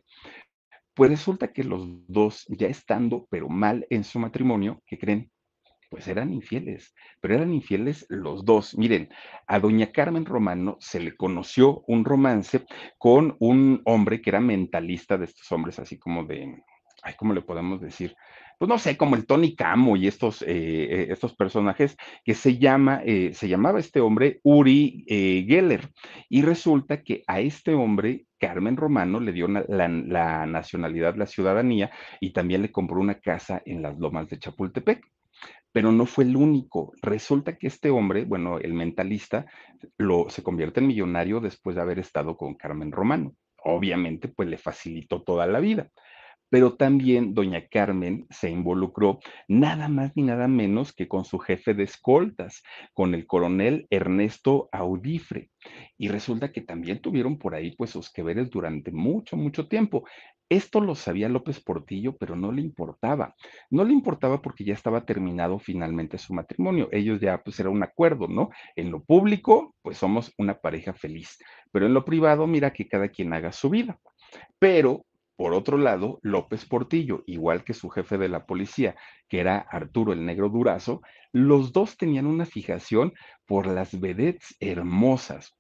pues resulta que los dos, ya estando, pero mal en su matrimonio, ¿qué creen? Pues eran infieles, pero eran infieles los dos. Miren, a doña Carmen Romano se le conoció un romance con un hombre que era mentalista de estos hombres, así como de, ay, ¿cómo le podemos decir? Pues no sé, como el Tony Camo y estos, eh, eh, estos personajes, que se llama, eh, se llamaba este hombre Uri Geller. Y resulta que a este hombre Carmen Romano le dio la, la, nacionalidad, la ciudadanía, y también le compró una casa en las lomas de Chapultepec pero no fue el único. Resulta que este hombre, bueno, el mentalista, lo, se convierte en millonario después de haber estado con Carmen Romano. Obviamente, pues le facilitó toda la vida. Pero también doña Carmen se involucró nada más ni nada menos que con su jefe de escoltas, con el coronel Ernesto Audifre. Y resulta que también tuvieron por ahí pues sus que veres durante mucho, mucho tiempo. Esto lo sabía López Portillo, pero no le importaba. No le importaba porque ya estaba terminado finalmente su matrimonio. Ellos ya, pues era un acuerdo, ¿no? En lo público, pues somos una pareja feliz, pero en lo privado, mira que cada quien haga su vida. Pero por otro lado, López Portillo, igual que su jefe de la policía, que era Arturo el Negro Durazo, los dos tenían una fijación por las vedettes hermosas,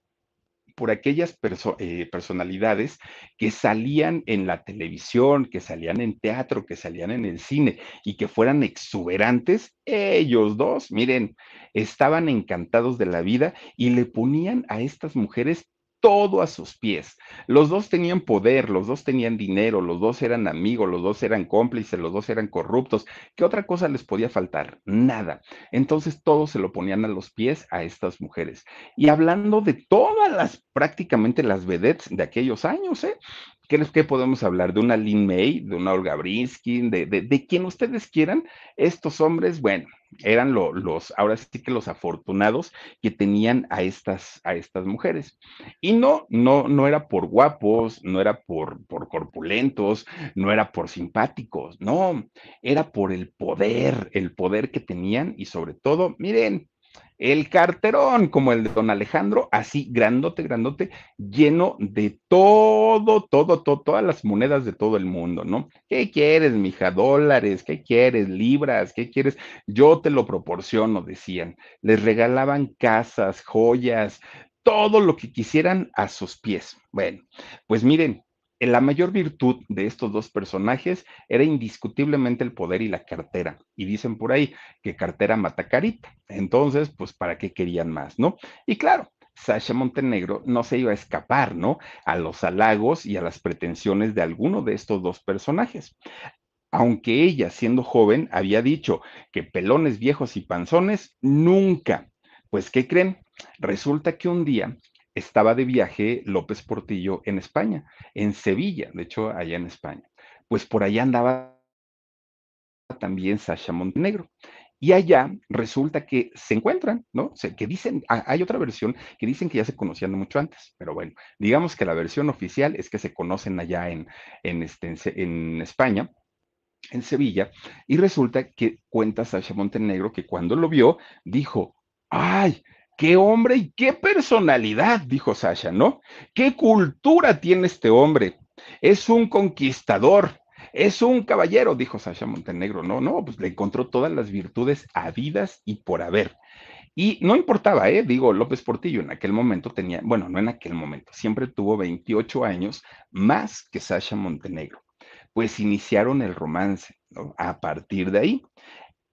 por aquellas eh, personalidades que salían en la televisión, que salían en teatro, que salían en el cine y que fueran exuberantes, ellos dos, miren, estaban encantados de la vida y le ponían a estas mujeres todo a sus pies. Los dos tenían poder, los dos tenían dinero, los dos eran amigos, los dos eran cómplices, los dos eran corruptos. ¿Qué otra cosa les podía faltar? Nada. Entonces todos se lo ponían a los pies a estas mujeres. Y hablando de todas las, prácticamente las vedettes de aquellos años, ¿eh? ¿Qué, ¿Qué, podemos hablar? ¿De una Lin May, de una Olga Brinsky, de, de, de quien ustedes quieran? Estos hombres, bueno, eran los, ahora sí que los afortunados que tenían a estas, a estas mujeres. Y no, no, no era por guapos, no era por, por corpulentos, no era por simpáticos, no, era por el poder, el poder que tenían y sobre todo, miren, el carterón, como el de don Alejandro, así grandote, grandote, lleno de todo, todo, todo, todas las monedas de todo el mundo, ¿no? ¿Qué quieres, mija? Dólares, ¿qué quieres? Libras, ¿qué quieres? Yo te lo proporciono, decían. Les regalaban casas, joyas, todo lo que quisieran a sus pies. Bueno, pues miren, la mayor virtud de estos dos personajes era indiscutiblemente el poder y la cartera. Y dicen por ahí que cartera mata carita. Entonces, pues, ¿para qué querían más, no? Y claro, Sasha Montenegro no se iba a escapar, ¿no? A los halagos y a las pretensiones de alguno de estos dos personajes. Aunque ella, siendo joven, había dicho que pelones viejos y panzones, nunca. Pues, ¿qué creen? Resulta que un día estaba de viaje López Portillo en España, en Sevilla, de hecho, allá en España. Pues por allá andaba también Sasha Montenegro. Y allá resulta que se encuentran, ¿no? que dicen, hay otra versión que dicen que ya se conocían mucho antes, pero bueno, digamos que la versión oficial es que se conocen allá en, en, este, España, en Sevilla, y resulta que cuenta Sasha Montenegro que cuando lo vio, dijo, ay, Qué hombre y qué personalidad, dijo Sasha, ¿no? Qué cultura tiene este hombre. Es un conquistador, es un caballero, dijo Sasha Montenegro. No, no, pues le encontró todas las virtudes habidas y por haber. Y no importaba, ¿eh? Digo, López Portillo en aquel momento tenía, bueno, no en aquel momento, siempre tuvo 28 años más que Sasha Montenegro. Pues iniciaron el romance, ¿no? A partir de ahí.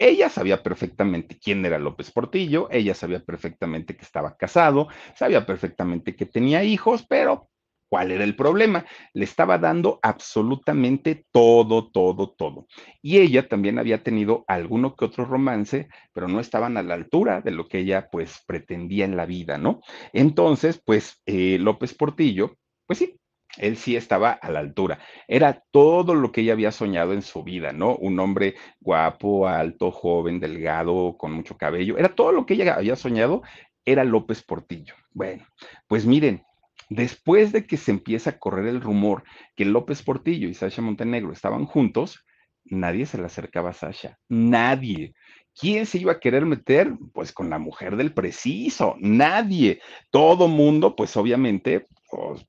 Ella sabía perfectamente quién era López Portillo, ella sabía perfectamente que estaba casado, sabía perfectamente que tenía hijos, pero ¿cuál era el problema? Le estaba dando absolutamente todo, todo, todo. Y ella también había tenido alguno que otro romance, pero no estaban a la altura de lo que ella pues pretendía en la vida, ¿no? Entonces, pues eh, López Portillo, pues sí, él sí estaba a la altura. Era todo lo que ella había soñado en su vida, ¿no? Un hombre guapo, alto, joven, delgado, con mucho cabello. Era todo lo que ella había soñado, era López Portillo. Bueno, pues miren, después de que se empieza a correr el rumor que López Portillo y Sasha Montenegro estaban juntos, nadie se le acercaba a Sasha, nadie. ¿Quién se iba a querer meter? Pues con la mujer del preciso, nadie. Todo mundo, pues obviamente, pues,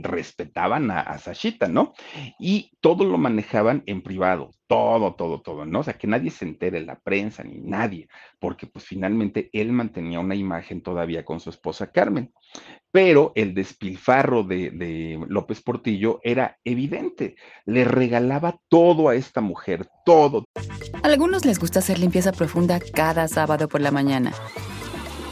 respetaban a, a, Sashita, ¿no? Y todo lo manejaban en privado, todo, todo, todo, ¿no? O sea, que nadie se entere, la prensa ni nadie, porque pues finalmente él mantenía una imagen todavía con su esposa Carmen. Pero el despilfarro de, de López Portillo era evidente, le regalaba todo a esta mujer, todo. A algunos les gusta hacer limpieza profunda cada sábado por la mañana.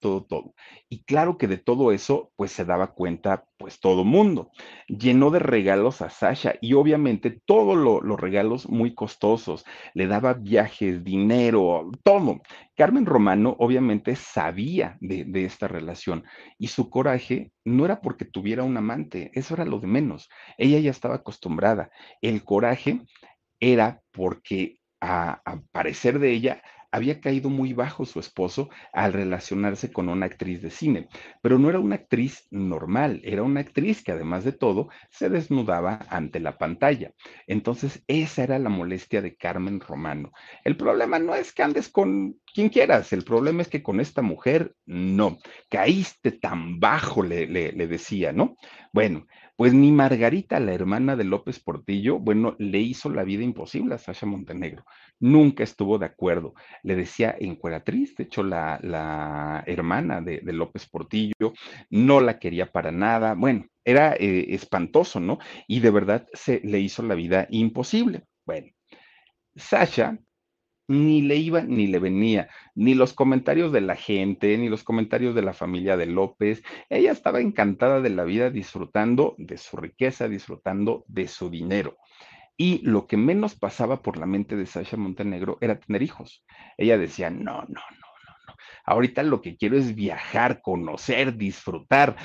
Todo, todo. Y claro que de todo eso, pues se daba cuenta, pues todo mundo. Llenó de regalos a Sasha y obviamente todos los regalos muy costosos. Le daba viajes, dinero, todo. Carmen Romano obviamente sabía de, esta relación y su coraje no era porque tuviera un amante, eso era lo de menos. Ella ya estaba acostumbrada. El coraje era porque a, parecer de ella, había caído muy bajo su esposo al relacionarse con una actriz de cine, pero no era una actriz normal, era una actriz que además de todo se desnudaba ante la pantalla. Entonces, esa era la molestia de Carmen Romano. El problema no es que andes con quien quieras, el problema es que con esta mujer no, caíste tan bajo, le, decía, ¿no? Bueno, pues ni Margarita, la hermana de López Portillo, bueno, le hizo la vida imposible a Sasha Montenegro. Nunca estuvo de acuerdo. Le decía encueratriz, de hecho, la, la hermana de, López Portillo no la quería para nada. Bueno, era eh, espantoso, ¿no? Y de verdad se le hizo la vida imposible. Bueno, Sasha ni le iba ni le venía, ni los comentarios de la gente, ni los comentarios de la familia de López. Ella estaba encantada de la vida, disfrutando de su riqueza, disfrutando de su dinero. Y lo que menos pasaba por la mente de Sasha Montenegro era tener hijos. Ella decía, no, no, no, no, no. Ahorita lo que quiero es viajar, conocer, disfrutar,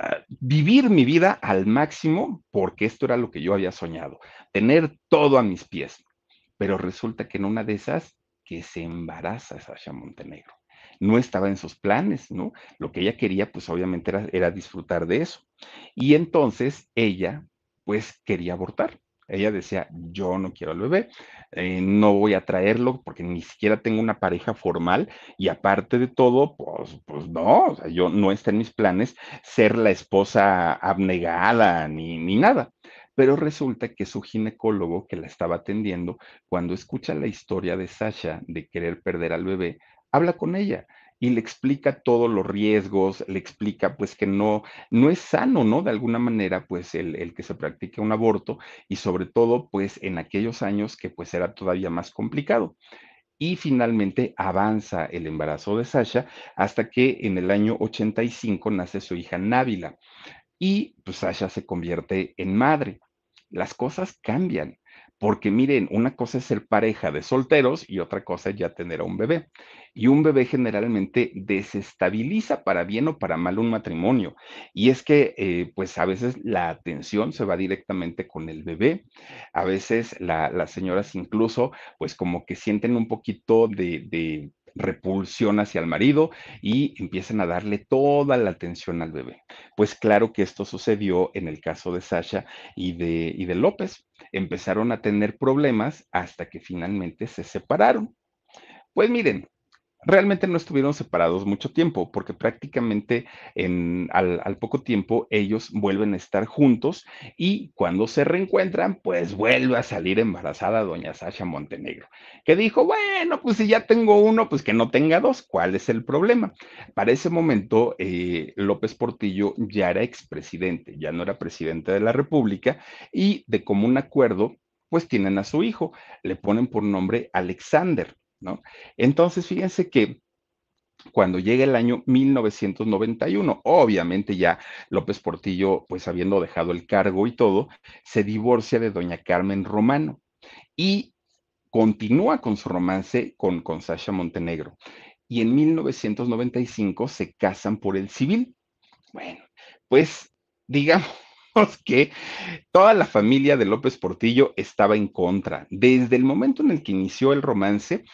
ah, vivir mi vida al máximo, porque esto era lo que yo había soñado, tener todo a mis pies pero resulta que en una de esas que se embaraza Sasha Montenegro. No estaba en sus planes, ¿no? Lo que ella quería, pues obviamente era, disfrutar de eso. Y entonces ella, pues quería abortar. Ella decía, yo no quiero al bebé, eh, no voy a traerlo porque ni siquiera tengo una pareja formal y aparte de todo, pues, pues no, yo no está en mis planes ser la esposa abnegada ni, ni nada. Pero resulta que su ginecólogo que la estaba atendiendo, cuando escucha la historia de Sasha de querer perder al bebé, habla con ella y le explica todos los riesgos, le explica pues que no, no es sano, ¿no? De alguna manera, pues el, el, que se practique un aborto y sobre todo pues en aquellos años que pues era todavía más complicado. Y finalmente avanza el embarazo de Sasha hasta que en el año 85 nace su hija Návila y pues Sasha se convierte en madre. Las cosas cambian, porque miren, una cosa es ser pareja de solteros y otra cosa es ya tener a un bebé. Y un bebé generalmente desestabiliza para bien o para mal un matrimonio. Y es que, eh, pues a veces la atención se va directamente con el bebé. A veces las señoras incluso, pues como que sienten un poquito de repulsión hacia el marido y empiezan a darle toda la atención al bebé. Pues claro que esto sucedió en el caso de Sasha y de, y de López. Empezaron a tener problemas hasta que finalmente se separaron. Pues miren, realmente no estuvieron separados mucho tiempo, porque prácticamente en, al, poco tiempo ellos vuelven a estar juntos y cuando se reencuentran, pues vuelve a salir embarazada doña Sasha Montenegro, que dijo, bueno, pues si ya tengo uno, pues que no tenga dos, ¿cuál es el problema? Para ese momento, eh, López Portillo ya era expresidente, ya no era presidente de la República y de común acuerdo, pues tienen a su hijo, le ponen por nombre Alexander. Entonces, fíjense que cuando llega el año 1991, obviamente ya López Portillo, pues habiendo dejado el cargo y todo, se divorcia de doña Carmen Romano y continúa con su romance con, con Sasha Montenegro. Y en 1995 se casan por el civil. Bueno, pues digamos <laughs> que toda la familia de López Portillo estaba en contra. Desde el momento en el que inició el romance,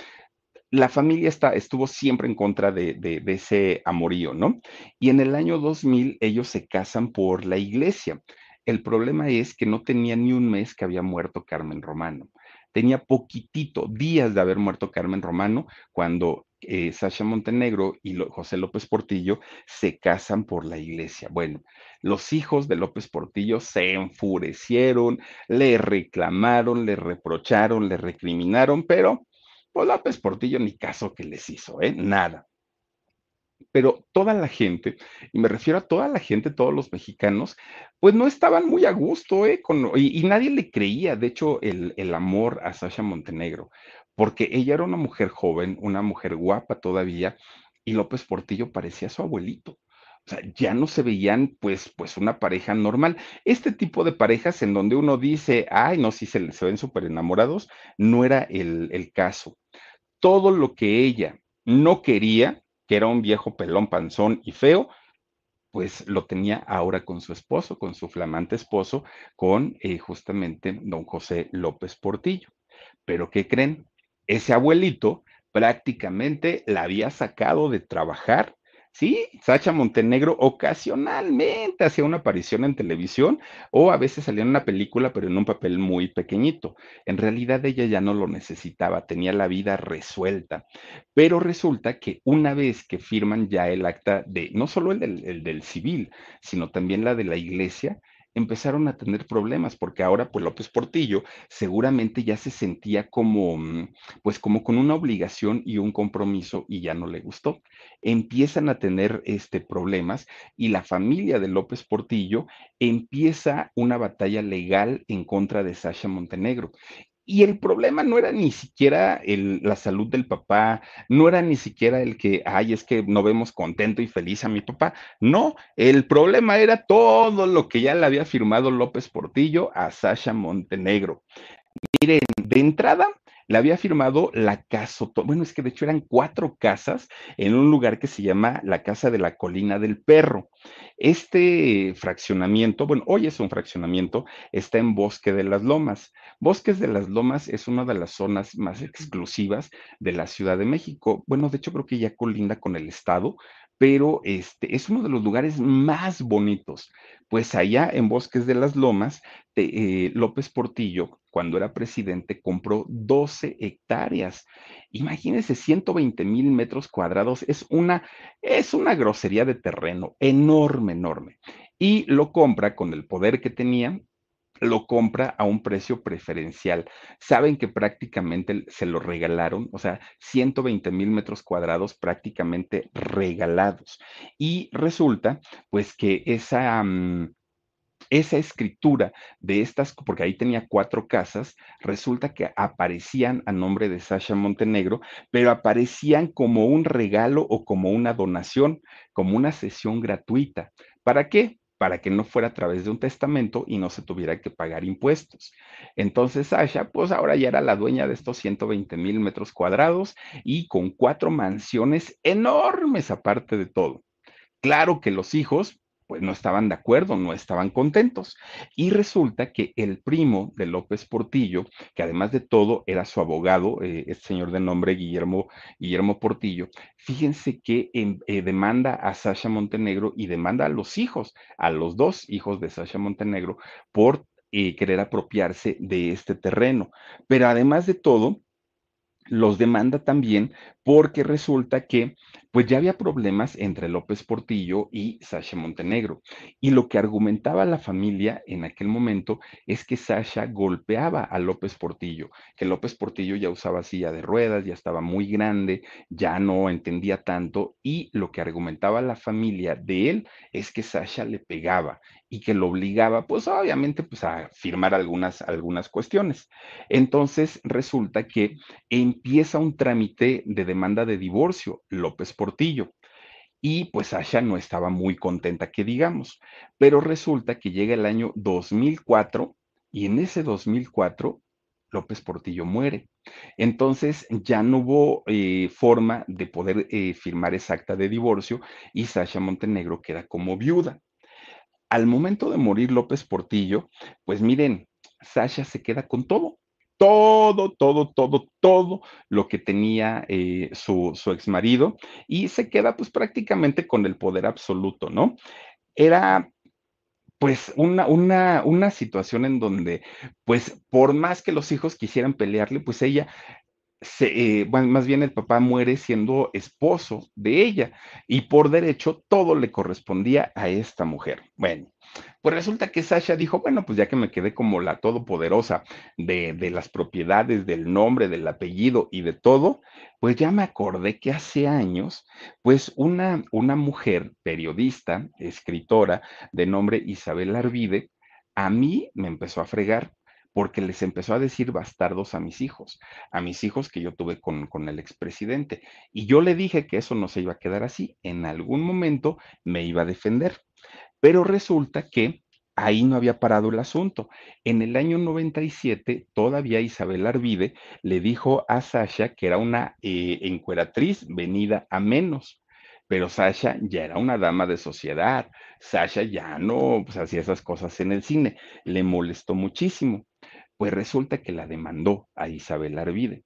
la familia está, estuvo siempre en contra de, ese amorío, ¿no? Y en el año 2000 ellos se casan por la iglesia. El problema es que no tenía ni un mes que había muerto Carmen Romano. Tenía poquitito, días de haber muerto Carmen Romano, cuando eh, Sasha Montenegro y José López Portillo se casan por la iglesia. Bueno, los hijos de López Portillo se enfurecieron, le reclamaron, le reprocharon, le recriminaron, pero pues López Portillo ni caso que les hizo, ¿eh? Nada. Pero toda la gente, y me refiero a toda la gente, todos los mexicanos, pues no estaban muy a gusto, ¿eh? y, nadie le creía, de hecho, el, el amor a Sasha Montenegro, porque ella era una mujer joven, una mujer guapa todavía, y López Portillo parecía su abuelito. O sea, ya no se veían pues, pues una pareja normal. Este tipo de parejas en donde uno dice, ay, no, si se, ven súper enamorados, no era el, el caso. Todo lo que ella no quería, que era un viejo pelón, panzón y feo, pues lo tenía ahora con su esposo, con su flamante esposo, con eh, justamente don José López Portillo. Pero ¿qué creen? Ese abuelito prácticamente la había sacado de trabajar Sí, Sacha Montenegro ocasionalmente hacía una aparición en televisión o a veces salía en una película, pero en un papel muy pequeñito. En realidad ella ya no lo necesitaba, tenía la vida resuelta. Pero resulta que una vez que firman ya el acta de, no solo el del, el del civil, sino también la de la iglesia, empezaron a tener problemas porque ahora pues López Portillo seguramente ya se sentía como mm, pues como con una obligación y un compromiso y ya no le gustó. Empiezan a tener este problemas y la familia de López Portillo empieza una batalla legal en contra de Sasha Montenegro y el problema no era ni siquiera la salud del papá, no era ni siquiera el que, ay, es que no vemos contento y feliz a mi papá. No, el problema era todo lo que ya le había firmado López Portillo a Sasha Montenegro. Miren, de entrada, le había firmado la casa, bueno, es que de hecho eran cuatro casas en un lugar que se llama la Casa de la Colina del Perro. Este fraccionamiento, bueno, hoy es un fraccionamiento, está en Bosque de las Lomas. Bosques de las Lomas es una de las zonas más exclusivas de la Ciudad de México. Bueno, de hecho creo que ya colinda con el estado, pero este es uno de los lugares más bonitos. Pues allá en Bosques de las Lomas, eh, López Portillo, cuando era presidente, compró 12 hectáreas. Imagínense, 120 mil metros cuadrados. Es una, es una grosería de terreno enorme, enorme. Y lo compra con el poder que tenía, lo compra a un precio preferencial. Saben que prácticamente se lo regalaron, o sea, 120 mil metros cuadrados prácticamente regalados. Y resulta, pues, que esa... Mm, esa escritura de estas, porque ahí tenía cuatro casas, resulta que aparecían a nombre de Sasha Montenegro, pero aparecían como un regalo o como una donación, como una sesión gratuita. ¿Para qué? Para que no fuera a través de un testamento y no se tuviera que pagar impuestos. Entonces Sasha, pues ahora ya era la dueña de estos 120 mil metros cuadrados y con cuatro mansiones enormes aparte de todo. Claro que los hijos, pues no estaban de acuerdo, no estaban contentos. Y resulta que el primo de López Portillo, que además de todo era su abogado, eh, este señor de nombre Guillermo, Guillermo Portillo, fíjense que eh, demanda a Sasha Montenegro y demanda a los hijos, a los dos hijos de Sasha Montenegro, por eh, querer apropiarse de este terreno. Pero además de todo, los demanda también porque resulta que pues ya había problemas entre López Portillo y Sasha Montenegro. Y lo que argumentaba la familia en aquel momento es que Sasha golpeaba a López Portillo, que López Portillo ya usaba silla de ruedas, ya estaba muy grande, ya no entendía tanto, y lo que argumentaba la familia de él es que Sasha le pegaba y que lo obligaba, pues obviamente, pues a firmar algunas, algunas cuestiones. Entonces resulta que empieza un trámite de demanda de divorcio, López Portillo. Y pues Sasha no estaba muy contenta, que digamos, pero resulta que llega el año 2004 y en ese 2004 López Portillo muere. Entonces ya no hubo eh, forma de poder eh, firmar esa acta de divorcio y Sasha Montenegro queda como viuda. Al momento de morir López Portillo, pues miren, Sasha se queda con todo, todo, todo, todo, todo lo que tenía eh, su, su ex marido y se queda pues prácticamente con el poder absoluto, ¿no? Era pues una, una, una situación en donde, pues por más que los hijos quisieran pelearle, pues ella se, eh, más bien el papá muere siendo esposo de ella y por derecho todo le correspondía a esta mujer. Bueno, pues resulta que Sasha dijo, bueno, pues ya que me quedé como la todopoderosa de, de las propiedades, del nombre, del apellido y de todo, pues ya me acordé que hace años, pues una, una mujer periodista, escritora de nombre Isabel Arvide, a mí me empezó a fregar porque les empezó a decir bastardos a mis hijos, a mis hijos que yo tuve con, con el expresidente. Y yo le dije que eso no se iba a quedar así, en algún momento me iba a defender. Pero resulta que ahí no había parado el asunto. En el año 97, todavía Isabel Arvide le dijo a Sasha que era una eh, encueratriz venida a menos. Pero Sasha ya era una dama de sociedad. Sasha ya no pues, hacía esas cosas en el cine. Le molestó muchísimo. Pues resulta que la demandó a Isabel Arvide.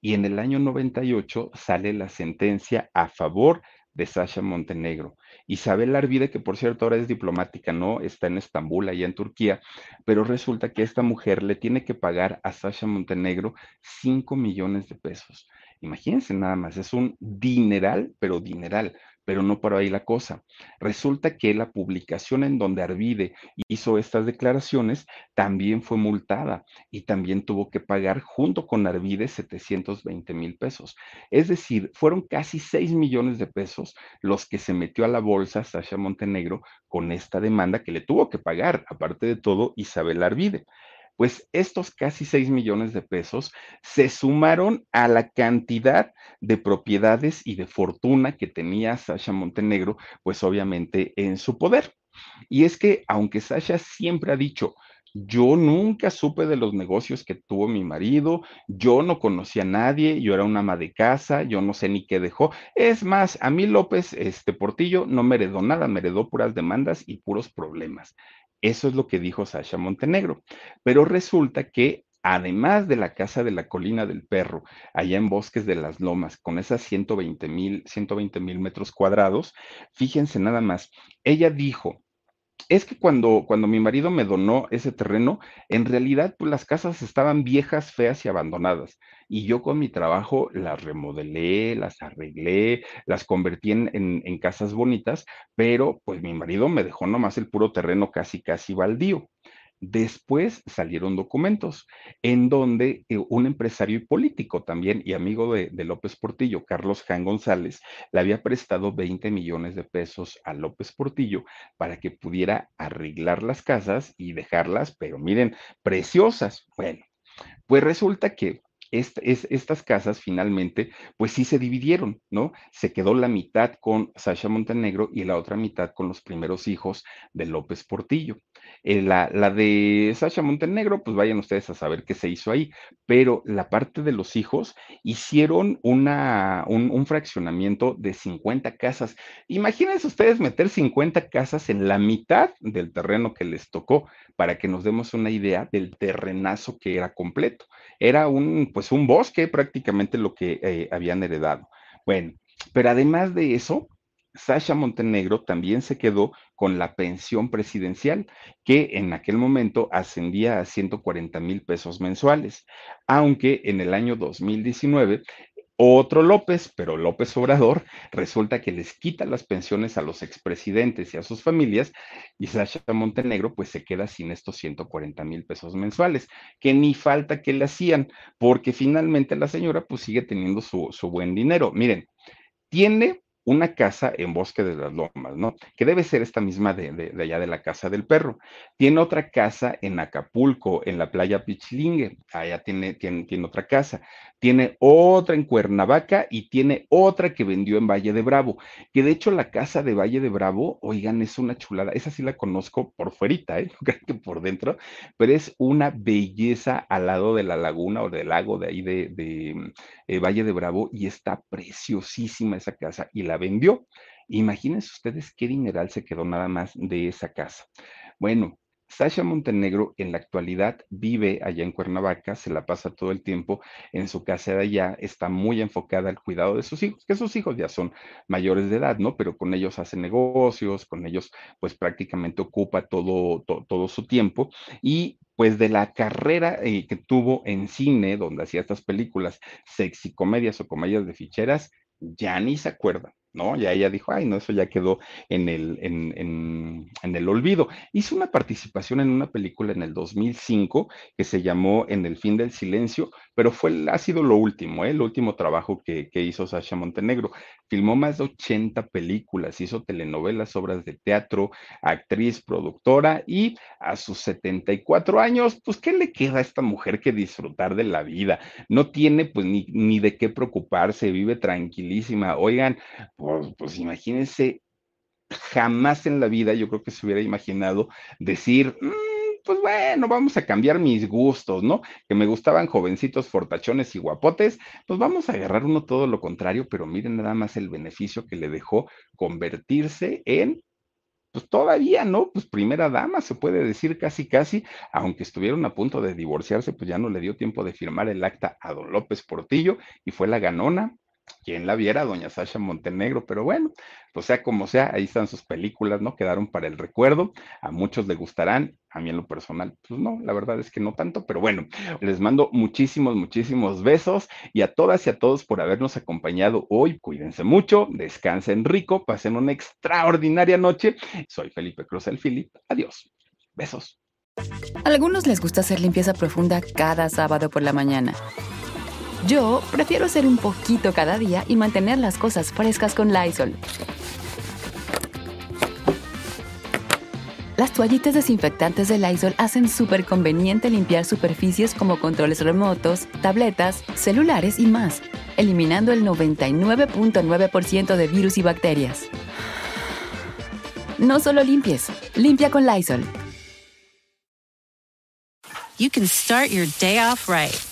Y en el año 98 sale la sentencia a favor de Sasha Montenegro. Isabel Arvide, que por cierto ahora es diplomática, ¿no? Está en Estambul, allá en Turquía, pero resulta que esta mujer le tiene que pagar a Sasha Montenegro 5 millones de pesos. Imagínense nada más, es un dineral, pero dineral pero no por ahí la cosa. Resulta que la publicación en donde Arvide hizo estas declaraciones también fue multada y también tuvo que pagar junto con Arvide 720 mil pesos. Es decir, fueron casi 6 millones de pesos los que se metió a la bolsa Sasha Montenegro con esta demanda que le tuvo que pagar, aparte de todo, Isabel Arvide pues estos casi 6 millones de pesos se sumaron a la cantidad de propiedades y de fortuna que tenía Sasha Montenegro, pues obviamente en su poder. Y es que aunque Sasha siempre ha dicho, yo nunca supe de los negocios que tuvo mi marido, yo no conocía a nadie, yo era una ama de casa, yo no sé ni qué dejó. Es más, a mí López este Portillo no me heredó nada, me heredó puras demandas y puros problemas. Eso es lo que dijo Sasha Montenegro. Pero resulta que además de la casa de la colina del perro, allá en Bosques de las Lomas, con esas 120 mil, 120 mil metros cuadrados, fíjense nada más, ella dijo, es que cuando, cuando mi marido me donó ese terreno, en realidad pues, las casas estaban viejas, feas y abandonadas. Y yo con mi trabajo las remodelé, las arreglé, las convertí en, en casas bonitas, pero pues mi marido me dejó nomás el puro terreno casi, casi baldío. Después salieron documentos en donde eh, un empresario y político también y amigo de, López Portillo, Carlos Jan González, le había prestado 20 millones de pesos a López Portillo para que pudiera arreglar las casas y dejarlas, pero miren, preciosas. Bueno, pues resulta que estas casas finalmente, pues sí se dividieron, ¿no? Se quedó la mitad con Sasha Montenegro y la otra mitad con los primeros hijos de López Portillo. Eh, la, de Sasha Montenegro, pues vayan ustedes a saber qué se hizo ahí, pero la parte de los hijos hicieron una, un, fraccionamiento de 50 casas. Imagínense ustedes meter 50 casas en la mitad del terreno que les tocó, para que nos demos una idea del terrenazo que era completo. Era un, pues un bosque prácticamente lo que eh, habían heredado. Bueno, pero además de eso, Sasha Montenegro también se quedó con la pensión presidencial, que en aquel momento ascendía a 140 mil pesos mensuales, aunque en el año 2019 otro López, pero López Obrador, resulta que les quita las pensiones a los expresidentes y a sus familias y Sasha Montenegro pues se queda sin estos 140 mil pesos mensuales, que ni falta que le hacían, porque finalmente la señora pues sigue teniendo su, su buen dinero. Miren, tiene una casa en Bosque de las Lomas, ¿no? Que debe ser esta misma de, allá de la casa del perro. Tiene otra casa en Acapulco, en la playa Pichilingue, allá tiene, tiene, tiene otra casa. Tiene otra en Cuernavaca y tiene otra que vendió en Valle de Bravo, que de hecho la casa de Valle de Bravo, oigan, es una chulada. Esa sí la conozco por fuerita, ¿eh? <laughs> No que por dentro, pero es una belleza al lado de la laguna o del lago de ahí de, eh, Valle de Bravo y está preciosísima esa casa y la vendió. Imagínense ustedes qué dineral se quedó nada más de esa casa. Bueno, Sasha Montenegro en la actualidad vive allá en Cuernavaca, se la pasa todo el tiempo en su casa de allá, está muy enfocada al cuidado de sus hijos, que sus hijos ya son mayores de edad, ¿no? Pero con ellos hace negocios, con ellos pues prácticamente ocupa todo, todo su tiempo y pues de la carrera eh, que tuvo en cine, donde hacía estas películas sexy comedias o comedias de ficheras, ya ni se acuerda. ¿No? Ya ella dijo, ay, no, eso ya quedó en el, en, el olvido. Hizo una participación en una película en el 2005 que se llamó En el fin del silencio, pero fue, ha sido lo último, ¿eh? el último trabajo que, que hizo Sasha Montenegro. Filmó más de 80 películas, hizo telenovelas, obras de teatro, actriz, productora y a sus 74 años, pues, ¿qué le queda a esta mujer que disfrutar de la vida? No tiene pues ni, ni de qué preocuparse, vive tranquilísima. Oigan, pues, pues imagínense, jamás en la vida yo creo que se hubiera imaginado decir... Mm, pues bueno, vamos a cambiar mis gustos, ¿no? Que me gustaban jovencitos, fortachones y guapotes, pues vamos a agarrar uno todo lo contrario, pero miren nada más el beneficio que le dejó convertirse en pues todavía no, pues primera dama, se puede decir casi casi, aunque estuvieron a punto de divorciarse, pues ya no le dio tiempo de firmar el acta a don López Portillo y fue la ganona quien la viera, doña Sasha Montenegro, pero bueno, pues sea como sea, ahí están sus películas, ¿no? Quedaron para el recuerdo, a muchos le gustarán, a mí en lo personal, pues no, la verdad es que no tanto, pero bueno, les mando muchísimos, muchísimos besos y a todas y a todos por habernos acompañado hoy, cuídense mucho, descansen rico, pasen una extraordinaria noche, soy Felipe Cruz el Filip, adiós, besos. A algunos les gusta hacer limpieza profunda cada sábado por la mañana. Yo prefiero hacer un poquito cada día y mantener las cosas frescas con Lysol. Las toallitas desinfectantes de Lysol hacen súper conveniente limpiar superficies como controles remotos, tabletas, celulares y más, eliminando el 99.9% de virus y bacterias. No solo limpies, limpia con Lysol. You can start your day off right.